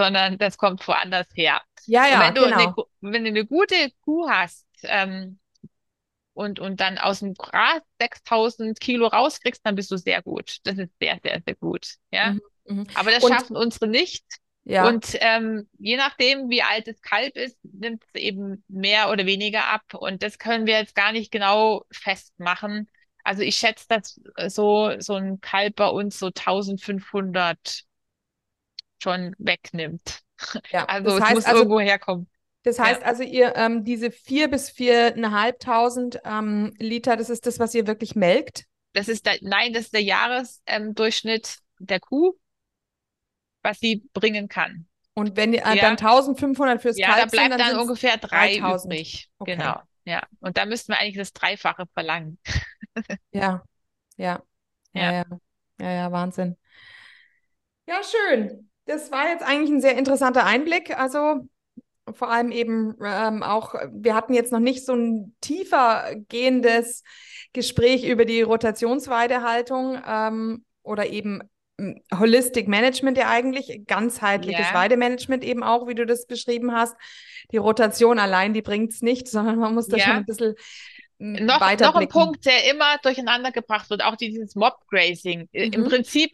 sondern das kommt woanders her. Ja, ja, wenn du genau. eine, wenn du eine gute Kuh hast, ähm, und, und dann aus dem Gras 6000 Kilo rauskriegst, dann bist du sehr gut. Das ist sehr, sehr, sehr gut. Ja. Mhm, mhm. Aber das Und- schaffen unsere nicht. Ja. Und ähm, je nachdem, wie alt das Kalb ist, nimmt es eben mehr oder weniger ab. Und das können wir jetzt gar nicht genau festmachen. Also ich schätze, dass so, so ein Kalb bei uns so 1500 schon wegnimmt. ja. Also das es heißt muss also, irgendwo herkommen. das heißt also, ihr ähm, diese vier bis viereinhalbtausend ähm, Liter, das ist das, was ihr wirklich melkt? Das ist der, nein, das ist der Jahresdurchschnitt ähm, der Kuh, was sie bringen kann. Und wenn ihr äh, Ja. dann 1500 fürs Ja, da Kalb sind, bleibt dann, sind's- ungefähr drei 3000. übrig. Okay. Genau. Ja. Und da müssten wir eigentlich das Dreifache verlangen. Ja, ja, ja, Ja. ja, ja, ja, Wahnsinn. Ja, schön. Das war jetzt eigentlich ein sehr interessanter Einblick. Also vor allem eben ähm, auch, wir hatten jetzt noch nicht so ein tiefer gehendes Gespräch über die Rotationsweidehaltung ähm, oder eben ähm, Holistic Management ja eigentlich, ganzheitliches Ja. Weidemanagement eben auch, wie du das beschrieben hast. Die Rotation allein, die bringt es nicht, sondern man muss da Ja. schon ein bisschen ähm, Noch, noch ein. Punkt, der immer durcheinander gebracht wird, auch dieses Mob-Grazing. Äh, Im Mhm. Prinzip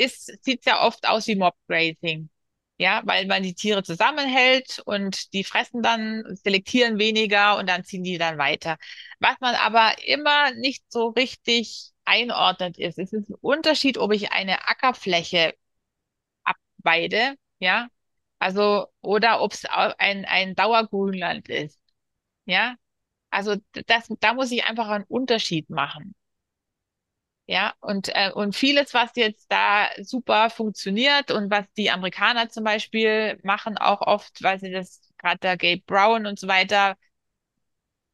ist, sieht ja oft aus wie Mob-Grazing. Ja, weil man die Tiere zusammenhält und die fressen dann, selektieren weniger und dann ziehen die dann weiter. Was man aber immer nicht so richtig einordnet ist, es ist ein Unterschied, ob ich eine Ackerfläche abweide, ja, also, oder ob es ein, ein Dauergrünland ist. Ja, also das, da muss ich einfach einen Unterschied machen. Ja, und, äh, und vieles, was jetzt da super funktioniert und was die Amerikaner zum Beispiel machen, auch oft, weil sie das, gerade der Gabe Brown und so weiter,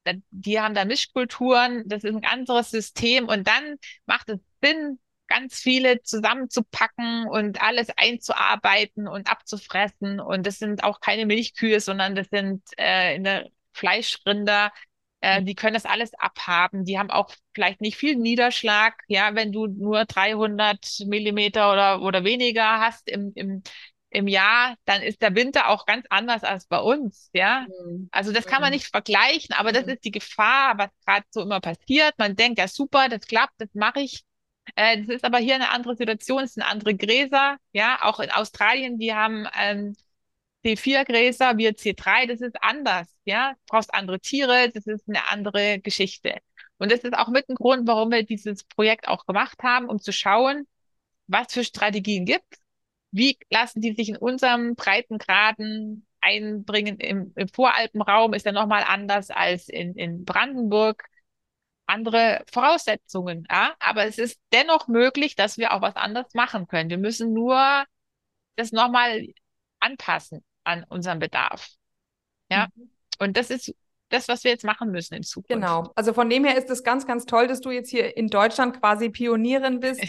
da, die haben da Mischkulturen, das ist ein anderes System und dann macht es Sinn, ganz viele zusammenzupacken und alles einzuarbeiten und abzufressen. Und das sind auch keine Milchkühe, sondern das sind äh, Fleischrinder. Äh, die können das alles abhaben. Die haben auch vielleicht nicht viel Niederschlag. Ja, wenn du nur 300 Millimeter oder, oder weniger hast im, im, im Jahr, dann ist der Winter auch ganz anders als bei uns. Ja, Mhm. also das kann man Mhm. nicht vergleichen, aber das Mhm. ist die Gefahr, was gerade so immer passiert. Man denkt, ja super, das klappt, das mache ich. Äh, das ist aber hier eine andere Situation, es sind andere Gräser. Ja, auch in Australien, die haben ähm, C4-Gräser, wir C3, das ist anders. Ja, du brauchst andere Tiere, das ist eine andere Geschichte. Und das ist auch mit ein Grund, warum wir dieses Projekt auch gemacht haben, um zu schauen, was für Strategien gibt wie lassen die sich in unserem Breitengraden einbringen? Im, im Voralpenraum ist er nochmal anders als in, in Brandenburg. Andere Voraussetzungen, ja? Aber es ist dennoch möglich, dass wir auch was anderes machen können. Wir müssen nur das nochmal anpassen an unseren Bedarf. Ja. Und das ist das, was wir jetzt machen müssen in Zukunft. Genau. Also von dem her ist es ganz, ganz toll, dass du jetzt hier in Deutschland quasi Pionierin bist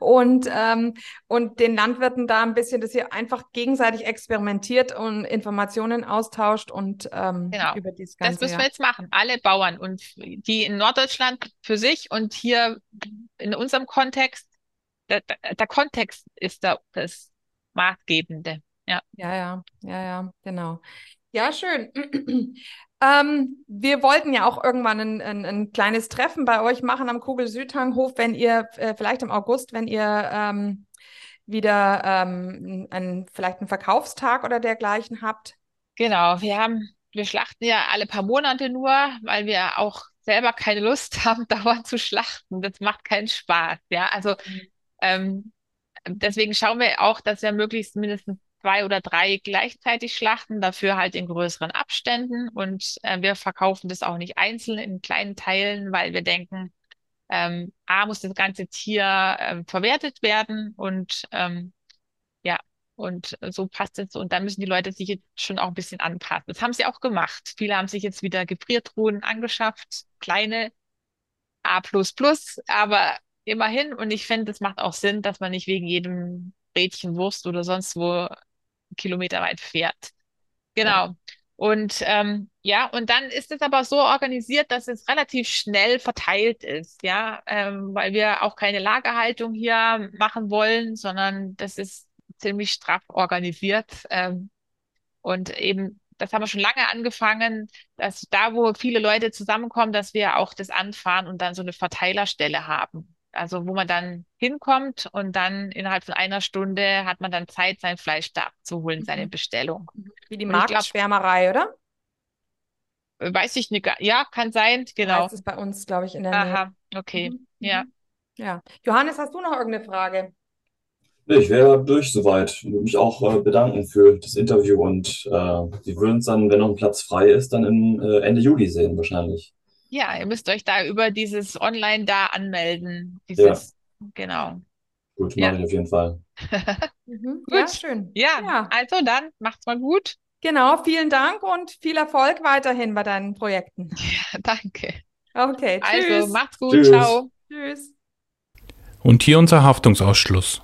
und, ähm, und den Landwirten da ein bisschen, dass ihr einfach gegenseitig experimentiert und Informationen austauscht und ähm, Genau. über dieses Das Ganze. müssen ja. wir jetzt machen. Alle Bauern und die in Norddeutschland für sich und hier in unserem Kontext, der, der, der Kontext ist da das Maßgebende. Ja. Ja, ja, ja, ja, genau. Ja, schön. Ähm, wir wollten ja auch irgendwann ein, ein, ein kleines Treffen bei euch machen am Kugel-Südhanghof, wenn ihr äh, vielleicht im August, wenn ihr ähm, wieder ähm, ein, vielleicht einen Verkaufstag oder dergleichen habt. Genau, wir haben, wir schlachten ja alle paar Monate nur, weil wir auch selber keine Lust haben, dauernd zu schlachten. Das macht keinen Spaß. Ja, also ähm, deswegen schauen wir auch, dass wir möglichst mindestens zwei oder drei gleichzeitig schlachten, dafür halt in größeren Abständen. Und äh, wir verkaufen das auch nicht einzeln in kleinen Teilen, weil wir denken, ähm, A, muss das ganze Tier ähm, verwertet werden und ähm, ja, und so passt es. Und da müssen die Leute sich jetzt schon auch ein bisschen anpassen. Das haben sie auch gemacht. Viele haben sich jetzt wieder Gefriertruhen angeschafft, kleine A++, aber immerhin. Und ich finde, es macht auch Sinn, dass man nicht wegen jedem Rädchen Wurst oder sonst wo Kilometer weit fährt. Genau. Und ähm, ja, und dann ist es aber so organisiert, dass es relativ schnell verteilt ist, ja, ähm, weil wir auch keine Lagerhaltung hier machen wollen, sondern das ist ziemlich straff organisiert. Ähm, und eben, das haben wir schon lange angefangen, dass da, wo viele Leute zusammenkommen, dass wir auch das anfahren und dann so eine Verteilerstelle haben. Also wo man dann hinkommt und dann innerhalb von einer Stunde hat man dann Zeit, sein Fleisch da abzuholen, mhm. seine Bestellung. Wie die Marktschwärmerei, oder? Weiß ich nicht. Ja, kann sein, genau. Das ist bei uns, glaube ich, in der Nähe. Aha, okay, mhm. ja. Ja. Johannes, hast du noch irgendeine Frage? Ich wäre durch soweit. Ich würde mich auch äh, bedanken für das Interview und äh, wir würden uns dann, wenn noch ein Platz frei ist, dann im äh, Ende Juli sehen wahrscheinlich. Ja, ihr müsst euch da über dieses Online da anmelden. Dieses, ja. genau. Gut, mache ja. ich auf jeden Fall. mhm. Gut. Ja, schön. Ja, ja, also dann macht's mal gut. Genau, vielen Dank und viel Erfolg weiterhin bei deinen Projekten. Ja, danke. Okay, also, tschüss. Also, macht's gut. Tschüss. Ciao. Tschüss. Und hier unser Haftungsausschluss.